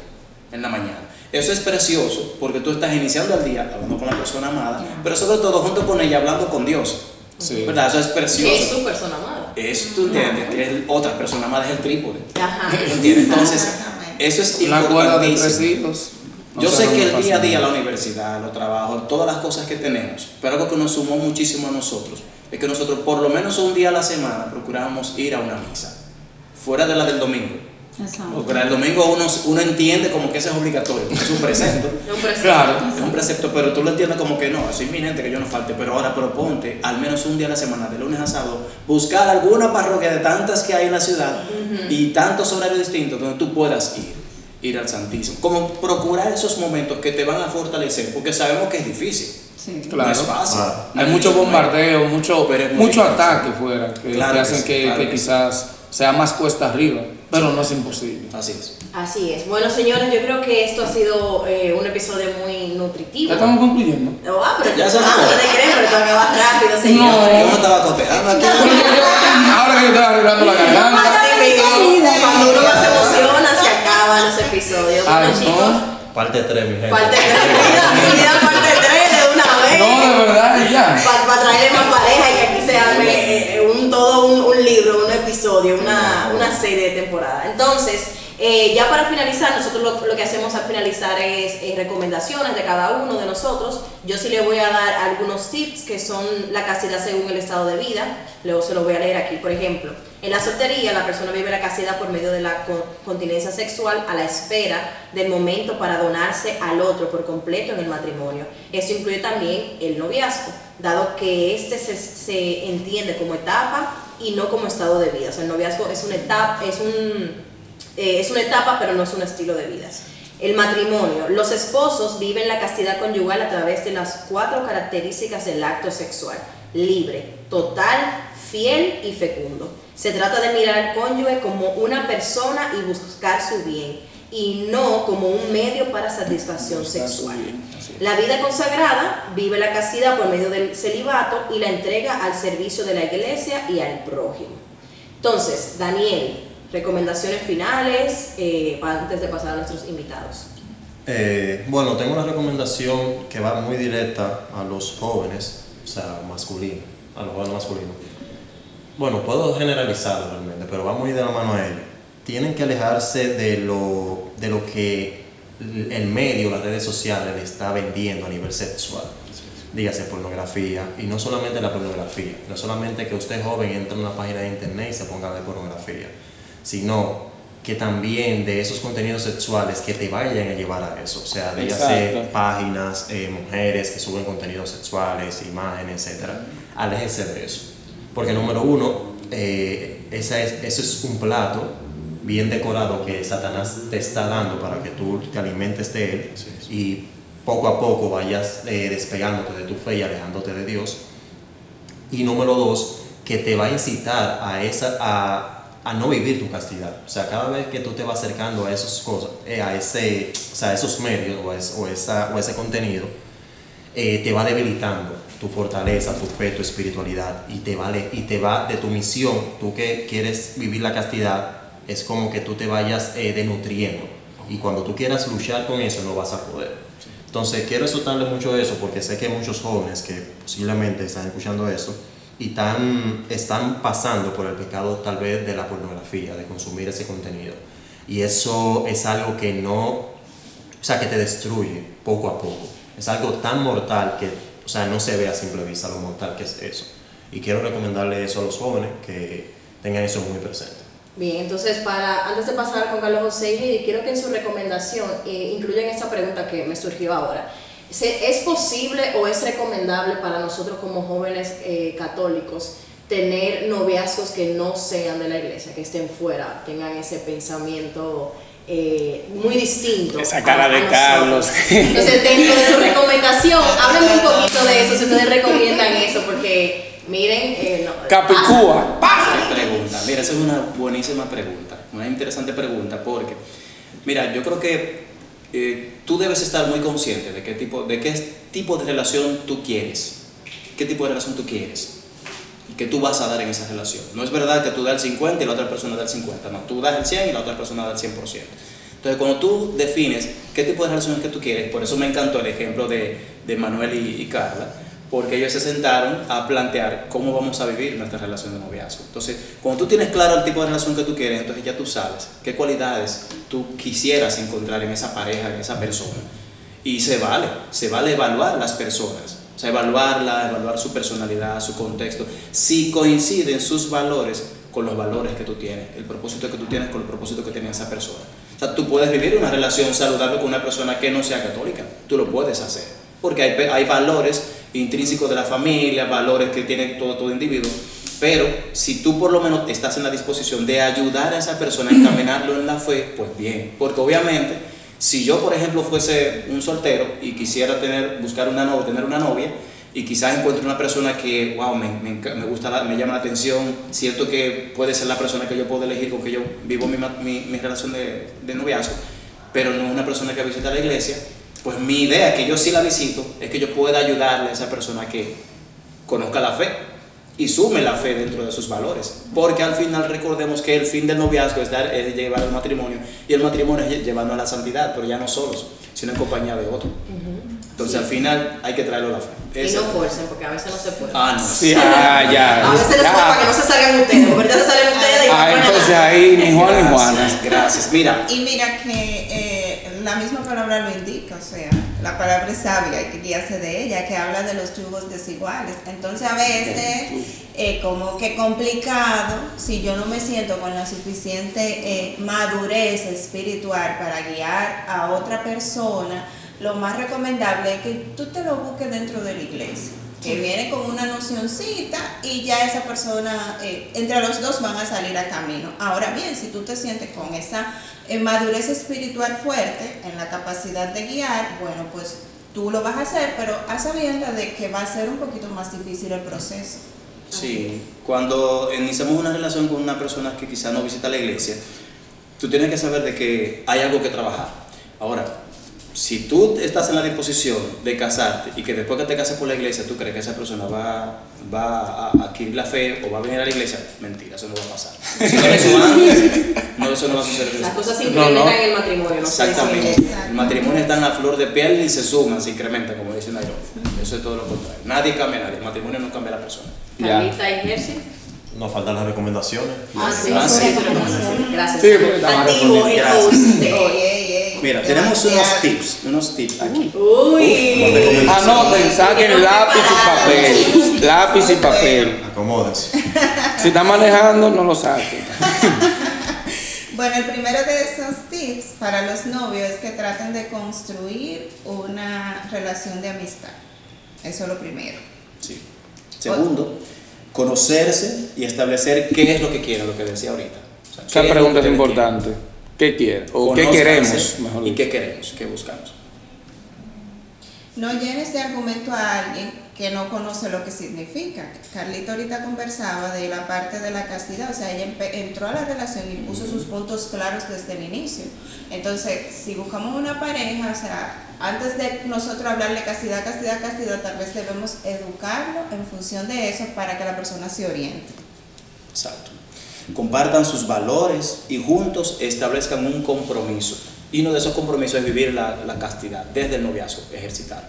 E: en la mañana. Eso es precioso porque tú estás iniciando el día hablando con la persona amada, pero sobre todo junto con ella hablando con Dios.
D: Sí.
E: ¿Verdad? Eso es precioso.
B: Es su persona amada.
E: Eso tú entiendes, que es otra persona más, es el trípode.
B: Ajá.
E: ¿Entiendes? Entonces, eso es
D: Una cuerda de
E: importantísimo.
D: tres hilos. No
E: Yo sé que el día a día, la universidad, los trabajos, todas las cosas que tenemos, pero algo que nos sumó muchísimo a nosotros es que nosotros por lo menos un día a la semana procurábamos ir a una misa, fuera de la del domingo.
A: Exacto.
E: Porque el domingo uno, uno entiende como que eso es obligatorio, porque es un precepto.
B: Es un precepto.
D: Claro.
E: Es un precepto, pero tú lo entiendes como que no, es inminente que yo no falte. Pero ahora proponte, al menos un día a la semana, de lunes a sábado, buscar alguna parroquia de tantas que hay en la ciudad y tantos horarios distintos donde tú puedas ir. Ir al Santísimo. Como procurar esos momentos que te van a fortalecer, porque sabemos que es difícil.
A: Sí.
D: Claro.
E: No es fácil. No
D: Hay mucho bombardeo, mucho,
E: Pero
D: mucho ataque fuera que,
E: Claro
D: que hacen que,
E: claro
D: que
E: que
D: quizás sea más cuesta arriba, pero no es imposible.
E: Así es.
B: Así es. Bueno, señores, yo creo que esto ha sido eh, un episodio muy nutritivo.
D: Ya estamos concluyendo.
B: Oh, ah, pero
E: Ya se
B: ah,
E: acabó.
B: no te crees, pero todavía va rápido,
E: Yo
B: señores.
E: no estaba cotejando aquí.
D: Ahora que yo estoy arreglando la garganta.
B: Cuando uno se emociona, se acaban los episodios.
D: Ay,
B: Bueno, chicos,
C: Parte 3, mi gente.
B: parte 3, mira, parte 3 de una vez.
D: No, de verdad, ya.
B: Para traerle más pareja y que aquí se arme eh, eh, un, todo un, un libro, un episodio, una, una serie de temporada. Entonces, eh, ya para finalizar, nosotros lo, que hacemos al finalizar es eh, recomendaciones de cada uno de nosotros. Yo sí le voy a dar algunos tips que son la castidad según el estado de vida. Luego se los voy a leer aquí. Por ejemplo, en la soltería la persona vive la castidad por medio de la con- continencia sexual a la espera del momento para donarse al otro por completo en el matrimonio. Esto incluye también el noviazgo, dado que este se, se entiende como etapa y no como estado de vida. O sea, el noviazgo es una etapa, es un eh, es una etapa, pero no es un estilo de vida. El matrimonio. Los esposos viven la castidad conyugal a través de las cuatro características del acto sexual. Libre, total, fiel y fecundo. Se trata de mirar al cónyuge como una persona y buscar su bien, y no como un medio para satisfacción sexual. La vida consagrada vive la castidad por medio del celibato y la entrega al servicio de la iglesia y al prójimo. Entonces, Daniel, recomendaciones finales eh, antes de pasar a nuestros invitados.
C: Eh, bueno, tengo una recomendación que va muy directa a los jóvenes, o sea, masculinos, a los jóvenes masculinos. Bueno, puedo generalizarlo realmente, pero va muy de la mano a ellos. Tienen que alejarse de lo, de lo que el medio, las redes sociales, le está vendiendo a nivel sexual. Dígase pornografía, y no solamente la pornografía, no solamente que usted joven entre en una página de internet y se ponga a ver pornografía, sino que también de esos contenidos sexuales que te vayan a llevar a eso. O sea, dígase
D: Exacto.
C: páginas, eh, mujeres que suben contenidos sexuales, imágenes, etc. Aléjese de eso. Porque número uno, eh, esa es, eso es un plato bien decorado que Satanás te está dando para que tú te alimentes de él y poco a poco vayas eh, despegándote de tu fe y alejándote de Dios. Y número dos, que te va a incitar a, esa, a, a no vivir tu castidad. O sea, cada vez que tú te vas acercando a esas cosas, eh, a, ese, o sea, a esos medios o, a es- o esa, o ese contenido, eh, te va debilitando tu fortaleza, tu fe, tu espiritualidad y te, va, ale- y te va de tu misión, tú que quieres vivir la castidad, es como que tú te vayas eh, denutriendo y cuando tú quieras luchar con eso no vas a poder. Entonces quiero exhortarle mucho eso porque sé que muchos jóvenes que posiblemente están escuchando eso y tan, están pasando por el pecado tal vez de la pornografía, de consumir ese contenido. Y eso es algo que no, o sea, que te destruye poco a poco. Es algo tan mortal que, o sea, no se ve a simple vista lo mortal que es eso. Y quiero recomendarle eso a los jóvenes que tengan eso muy presente.
B: Bien, entonces para antes de pasar con Carlos José quiero que en su recomendación eh, incluyan esta pregunta que me surgió ahora. ¿Se- ¿Es posible o es recomendable para nosotros como jóvenes eh, católicos tener noviazgos que no sean de la iglesia, que estén fuera, tengan ese pensamiento eh, muy distinto?
D: Esa cara de? Carlos.
B: Entonces, dentro de su recomendación, háblenme un poquito de eso, si ustedes recomiendan eso, porque miren, eh, no,
D: Capicúa.
E: Qué pregunta. Mira, esa es una buenísima pregunta, una interesante pregunta porque, mira, yo creo que eh, tú debes estar muy consciente de qué tipo de relación tú quieres, qué tipo de relación tú quieres y qué tú vas a dar en esa relación. No es verdad que tú das el 50 y la otra persona da el 50, no, tú das el 100 y la otra persona da el 100%. Entonces, cuando tú defines qué tipo de relaciones que tú quieres, por eso me encantó el ejemplo de, Manuel y Carla, porque ellos se sentaron a plantear cómo vamos a vivir nuestra relación de noviazgo. Entonces, cuando tú tienes claro el tipo de relación que tú quieres, entonces ya tú sabes qué cualidades tú quisieras encontrar en esa pareja, en esa persona. Y se vale, se vale evaluar las personas, o sea, evaluarla, evaluar su personalidad, su contexto, si coinciden sus valores con los valores que tú tienes, el propósito que tú tienes con el propósito que tiene esa persona. O sea, tú puedes vivir una relación saludable con una persona que no sea católica, tú lo puedes hacer, porque hay, hay valores intrínsecos de la familia, valores que tiene todo, todo individuo Pero si tú por lo menos estás en la disposición de ayudar a esa persona a encaminarlo en la fe, pues bien. Porque obviamente, si yo por ejemplo fuese un soltero y quisiera tener, buscar una novia, tener una novia, y quizás encuentre una persona que, wow, me, me, me gusta, la- me llama la atención, cierto que puede ser la persona que yo puedo elegir con que yo vivo mi, mi relación de, de noviazgo, pero no es una persona que visita la iglesia, pues mi idea, que yo sí la visito, es que yo pueda ayudarle a esa persona que conozca la fe y sume la fe dentro de sus valores. Porque al final recordemos que el fin del noviazgo es, dar, es llevar al matrimonio y el matrimonio es lle- llevarnos a la santidad, pero ya no solos, sino en compañía de otro. Entonces al final hay que traerlo a la fe.
B: Y no forcen, porque a veces no se puede.
E: Ah, no.
D: Sí, ah, ya.
B: A veces les
D: Ya.
B: para que no se salgan ustedes, porque ahorita se salen ustedes y
D: Ah,
B: no
D: entonces ahí ni Juan ni Juana.
E: Gracias, gracias. Mira,
F: Y mira que eh, la misma palabra lo indica, o sea, la palabra es sabia, hay que guiarse de ella, que habla de los yugos desiguales. Entonces a veces, eh, como que complicado, si yo no me siento con la suficiente eh, madurez espiritual para guiar a otra persona, lo más recomendable es que tú te lo busques dentro de la iglesia. Que viene con una nocioncita y ya esa persona, eh, entre los dos van a salir a camino. Ahora bien, si tú te sientes con esa eh, madurez espiritual fuerte en la capacidad de guiar, bueno, pues tú lo vas a hacer, pero a sabiendas de que va a ser un poquito más difícil el proceso.
E: Sí, cuando iniciamos una relación con una persona que quizás no visita la iglesia, tú tienes que saber de que hay algo que trabajar. Ahora, si tú estás en la disposición de casarte y que después que te cases por la iglesia tú crees que esa persona va, va a adquirir la fe o va a venir a la iglesia, mentira, eso no va a pasar. Si no antes, no, eso no va a suceder.
B: Las cosas se incrementan
D: no.
B: en el matrimonio, no se
E: Exactamente. El matrimonio está en la flor de piel y se suman, se incrementan, como dice Nairobi. Eso es todo lo contrario. Nadie cambia a nadie. El matrimonio no cambia a la persona.
B: Carlita y Jersey.
C: Nos faltan las recomendaciones.
B: Ah, sí,
E: Ah,
B: sí. Gracias.
D: Sí, porque
B: Activo el
E: Gracias.
B: host de hoy.
E: Mira, tenemos unos tips, unos tips aquí.
B: Uy.
D: Anoten, saquen lápiz y papel. Lápiz y papel.
C: Acomódense.
D: Si está manejando, no lo saquen.
F: Bueno, el primero de esos tips para los novios es que traten de construir una relación de amistad. Eso es lo primero.
E: Sí. Segundo, conocerse y establecer qué es lo que quieren, lo que decía ahorita. O sea,
D: Esa pregunta es importante. ¿Qué quiere? ¿O qué queremos? Mejor
E: y qué queremos, qué buscamos.
F: No llenes de argumento a alguien que no conoce lo que significa. Carlita ahorita conversaba de la parte de la castidad, o sea, ella entró a la relación y puso sus puntos claros desde el inicio. Entonces, si buscamos una pareja, o sea, antes de nosotros hablarle castidad, castidad, castidad, tal vez debemos educarlo en función de eso para que la persona se oriente.
E: Exacto. Compartan sus valores y juntos establezcan un compromiso. Y uno de esos compromisos es vivir la, la castidad desde el noviazgo, ejercitar.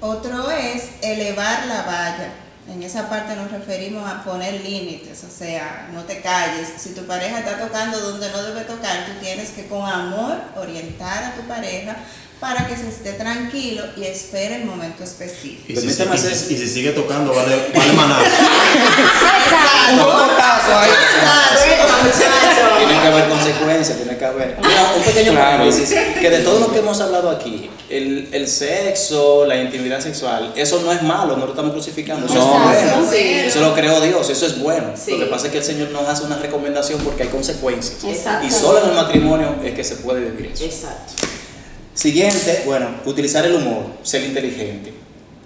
F: Otro es elevar la valla. En esa parte nos referimos a poner límites, o sea, no te calles. Si tu pareja está tocando donde no debe tocar, tú tienes que con amor orientar a tu pareja para que se esté tranquilo y espere el momento específico.
C: Y si,
E: Permíteme
C: y si-
E: hacer-
C: y si sigue tocando, vale, vale manazo.
D: Un botazo ahí.
E: Tiene que haber consecuencias, tiene que haber. Mira, un pequeño
D: Claro.
E: paréntesis, que de todo lo que hemos hablado aquí, el, el sexo, la intimidad sexual, eso no es malo, no lo estamos crucificando, eso
D: No.
E: es bueno.
B: Sí.
E: Eso lo creó Dios, eso es bueno.
B: Sí.
E: Lo que pasa es que el Señor nos hace una recomendación porque hay consecuencias.
B: Exacto.
E: Y solo en el matrimonio es que se puede vivir eso.
B: Exacto.
E: Siguiente, bueno, utilizar el humor, ser inteligente.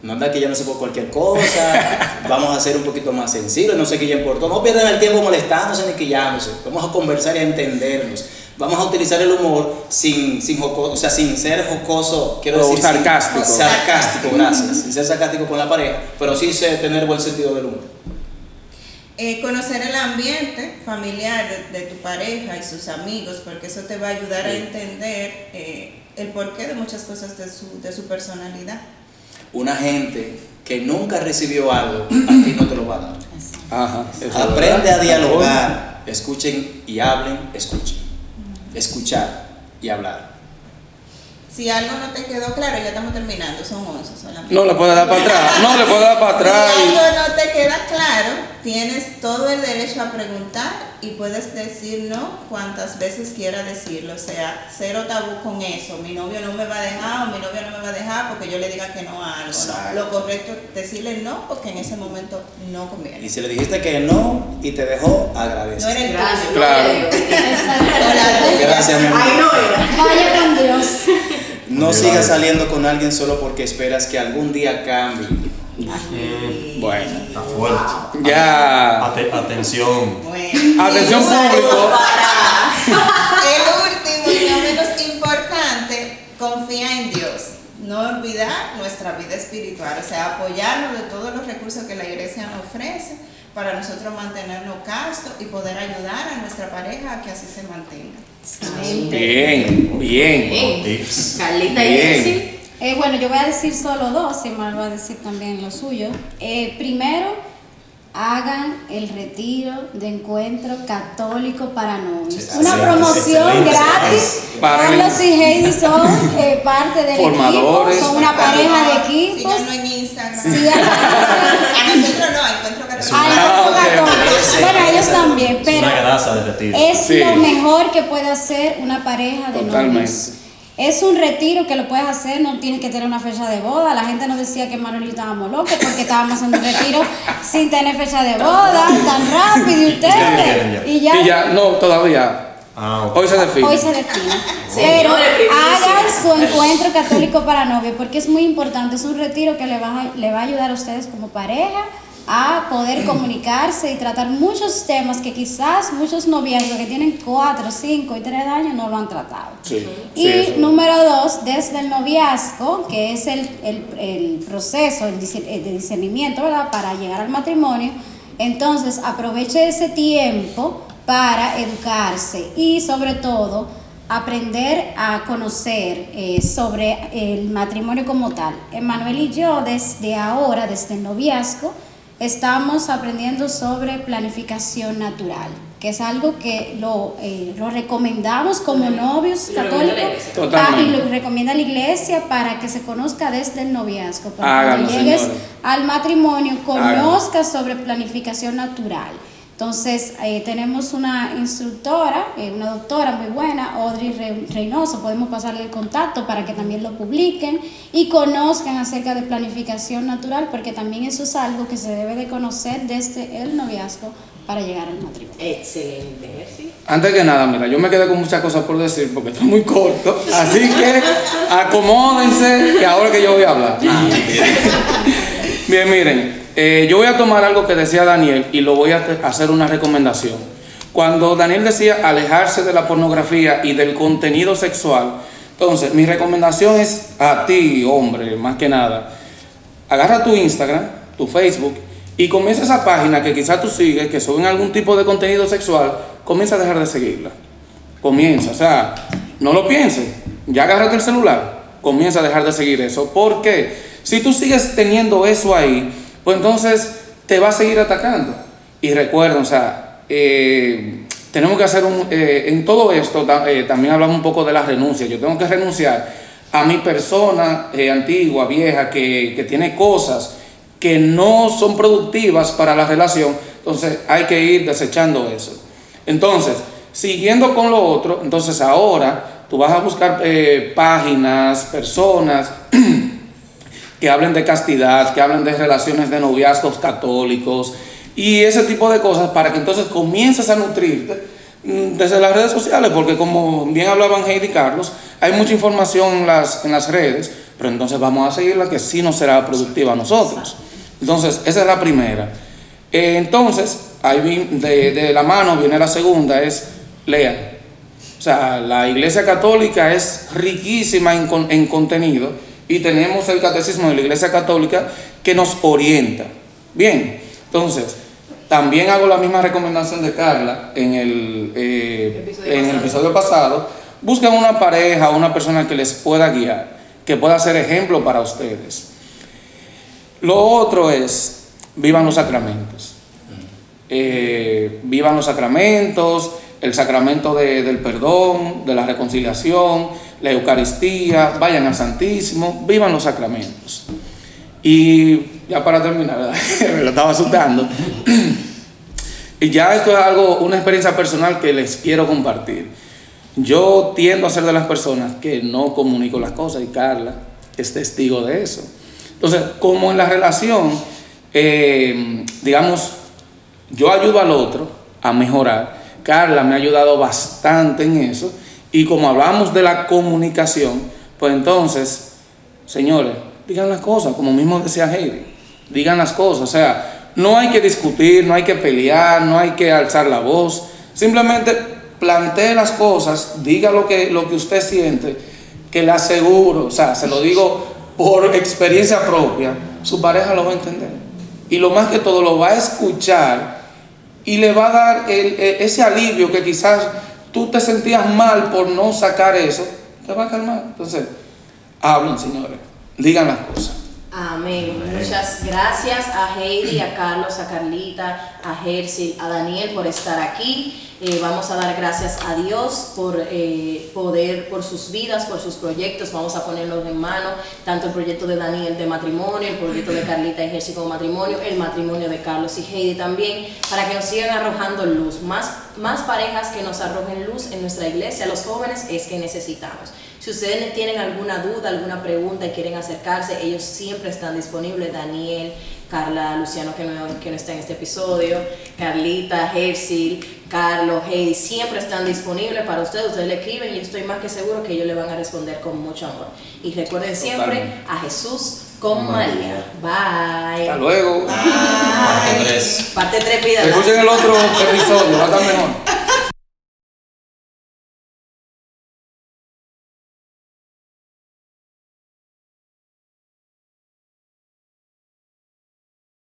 E: No anda que ya no se por cualquier cosa, vamos a ser un poquito más sensibles, no sé qué ya importó. No pierdan el tiempo molestándose ni quillándose. Vamos a conversar y a entendernos. Vamos a utilizar el humor sin, sin, joco- o sea, sin ser jocoso, quiero
D: O
E: decir. sin-
D: sarcástico.
E: sarcástico, gracias. Sin ser sarcástico con la pareja, pero sí sé tener buen sentido del humor.
F: Eh, conocer el ambiente familiar de, de tu pareja y sus amigos, porque eso te va a ayudar a entender eh, el porqué de muchas cosas de su, de su personalidad.
E: Una gente que nunca recibió algo, a ti no te lo va a dar.
D: Ajá.
E: Aprende a dialogar. Escuchen y hablen, escuchen. Escuchar y hablar.
F: Si algo no te quedó claro, ya estamos terminando, son 11 solamente.
D: No le puede dar para atrás. No le puede dar para atrás.
F: Si
D: y-
F: algo no te queda claro, tienes todo el derecho a preguntar y puedes decir no cuantas veces quiera decirlo. O sea, cero tabú con eso. Mi novio no me va a dejar o mi novia no me va a dejar porque yo le diga que no a algo. Lo correcto es decirle no porque en ese momento no
E: Y
F: conviene.
E: si le dijiste que no y te dejó, agradece.
F: No era el
B: Gracias.
D: Claro.
A: Exacto.
E: Gracias, mi amor.
B: Ay, no era.
A: Vaya con Dios.
E: No sigas saliendo con alguien solo porque esperas que algún día cambie.
D: Bueno,
C: Está fuerte.
D: ya.
C: Ate- atención.
F: Bueno.
D: Atención público.
F: El último y no menos importante, confía en Dios. No olvidar nuestra vida espiritual, o sea, apoyarnos de todos los recursos que la iglesia nos ofrece para nosotros mantenernos castos y poder ayudar a nuestra pareja a que así se mantenga.
D: Bien, bien.
B: Bien.
C: Tips.
B: Carlita y
D: Bien.
A: Eh, bueno, yo voy a decir solo dos, y Mar va a decir también lo suyo. Eh, primero, hagan el retiro de encuentro católico para novios.
C: Sí,
A: Una promoción gratis.
D: Para
A: Carlos y Heidi son eh, parte del equipo, son una pareja de equipos.
F: Síganos en Instagram.
A: Sí,
F: a nosotros no, encuentro
D: Ah, ok.
A: Bueno, ellos también,
C: Es
A: pero es
D: Sí.
A: lo mejor que puede hacer una pareja de
D: Totalmente.
A: novios. Es un retiro que lo puedes hacer, no tienes que tener una fecha de boda. La gente nos decía que Manuel y yo estábamos locos porque estábamos haciendo un retiro sin tener fecha de boda, tan rápido y ustedes.
C: ya.
A: Y ya,
D: Y ya, no, todavía.
C: Ah.
D: Hoy se define.
A: hoy se define. Pero hagan su encuentro católico para novios porque es muy importante. Es un retiro que le va, a, le va a ayudar a ustedes como pareja a poder comunicarse y tratar muchos temas que quizás muchos noviazgos que tienen 4, 5 y 3 años no lo han tratado.
D: Sí,
A: Y
D: sí,
A: número dos, desde el noviazgo, que es el, el- el proceso el eh, de discernimiento, ¿verdad? Para llegar al matrimonio, entonces aproveche ese tiempo para educarse y sobre todo aprender a conocer eh, sobre el matrimonio como tal. Emanuel y yo desde ahora, desde el noviazgo, estamos aprendiendo sobre planificación natural, que es algo que lo, eh, lo recomendamos como novios católicos y lo recomienda la iglesia para que se conozca desde el noviazgo. Para
D: Háganlo,
A: cuando llegues al matrimonio,
D: Háganlo.
A: conozca sobre planificación natural. Entonces, eh, tenemos una instructora, eh, una doctora muy buena, Audrey Re- Reynoso, podemos pasarle el contacto para que también lo publiquen y conozcan acerca de planificación natural, porque también eso es algo que se debe de conocer desde el noviazgo para llegar al matrimonio.
B: Excelente, Jessy.
D: Antes que nada, mira, yo me quedé con muchas cosas por decir porque está muy corto. Así que acomódense que ahora que yo voy a hablar. Bien, miren, eh, yo voy a tomar algo que decía Daniel y lo voy a hacer una recomendación. Cuando Daniel decía alejarse de la pornografía y del contenido sexual, entonces mi recomendación es a ti, hombre, más que nada, agarra tu Instagram, tu Facebook y comienza esa página que quizás tú sigues, que suben algún tipo de contenido sexual, comienza a dejar de seguirla. Comienza, o sea, no lo pienses, ya agárrate el celular, comienza a dejar de seguir eso. Porque si tú sigues teniendo eso ahí, pues entonces te va a seguir atacando. Y recuerda, o sea, eh, tenemos que hacer un, eh, en todo esto eh, también hablamos un poco de la renuncia. Yo tengo que renunciar a mi persona antigua, vieja, que, que tiene cosas que no son productivas para la relación. Entonces hay que ir desechando eso. Entonces, siguiendo con lo otro, entonces ahora tú vas a buscar páginas, personas que hablen de castidad, que hablen de relaciones de noviazgos católicos y ese tipo de cosas para que entonces comiences a nutrirte mm, desde las redes sociales, porque como bien hablaban Heidi y Carlos, hay mucha información en las, en las redes, pero entonces vamos a seguirla que sí nos será productiva a nosotros. Entonces, esa es la primera. Eh, entonces, ahí de, de la mano viene la segunda, es lean. O sea, la Iglesia Católica es riquísima en, en contenido y tenemos el Catecismo de la Iglesia Católica que nos orienta. Bien, entonces, también hago la misma recomendación de Carla en el, eh,
B: Episodio
D: en el
B: pasado.
D: episodio pasado. Busquen una pareja, una persona que les pueda guiar, que pueda ser ejemplo para ustedes. Lo otro es, vivan los sacramentos. Eh, vivan los sacramentos, el sacramento de- del perdón, de la reconciliación, la Eucaristía, vayan al Santísimo, vivan los sacramentos. Y ya para terminar, me lo estaba asustando. Y ya esto es algo, una experiencia personal que les quiero compartir. Yo tiendo a ser de las personas que no comunico las cosas y Carla es testigo de eso. Entonces, como en la relación, eh, digamos, yo ayudo al otro a mejorar, Carla me ha ayudado bastante en eso, y como hablamos de la comunicación, pues entonces, señores, digan las cosas, como mismo decía Heidi, digan las cosas, o sea, no hay que discutir, no hay que pelear, no hay que alzar la voz, simplemente plantee las cosas, diga lo que, lo que usted siente, que le aseguro, o sea, se lo digo por experiencia propia, su pareja lo va a entender. Y lo más que todo lo va a escuchar y le va a dar ese alivio que quizás tú te sentías mal por no sacar eso, te va a calmar. Entonces, hablen, señores, digan las cosas.
B: Amén. Muchas gracias a Heidi, a Carlos, a Carlita, a Hersil, a Daniel por estar aquí. Eh, vamos a dar gracias a Dios por eh, poder, por sus vidas, por sus proyectos. Vamos a ponerlos en mano, tanto el proyecto de Daniel de matrimonio, el proyecto de Carlita y Hersil como matrimonio, el matrimonio de Carlos y Heidi también, para que nos sigan arrojando luz. Más, más parejas que nos arrojen luz en nuestra iglesia, los jóvenes, es que necesitamos. Si ustedes tienen alguna duda, alguna pregunta y quieren acercarse, ellos siempre están disponibles. Daniel, Carla, Luciano, que no, que no está en este episodio, Carlita, Hersil, Carlos, Heidi, siempre están disponibles para ustedes. Ustedes le escriben y estoy más que seguro que ellos le van a responder con mucho amor. Y recuerden siempre
D: Totalmente.
B: a Jesús con María. Bye.
D: Hasta luego.
C: Parte tres.
B: Parte 3, pídala.
D: Escuchen el otro episodio, va a estar mejor.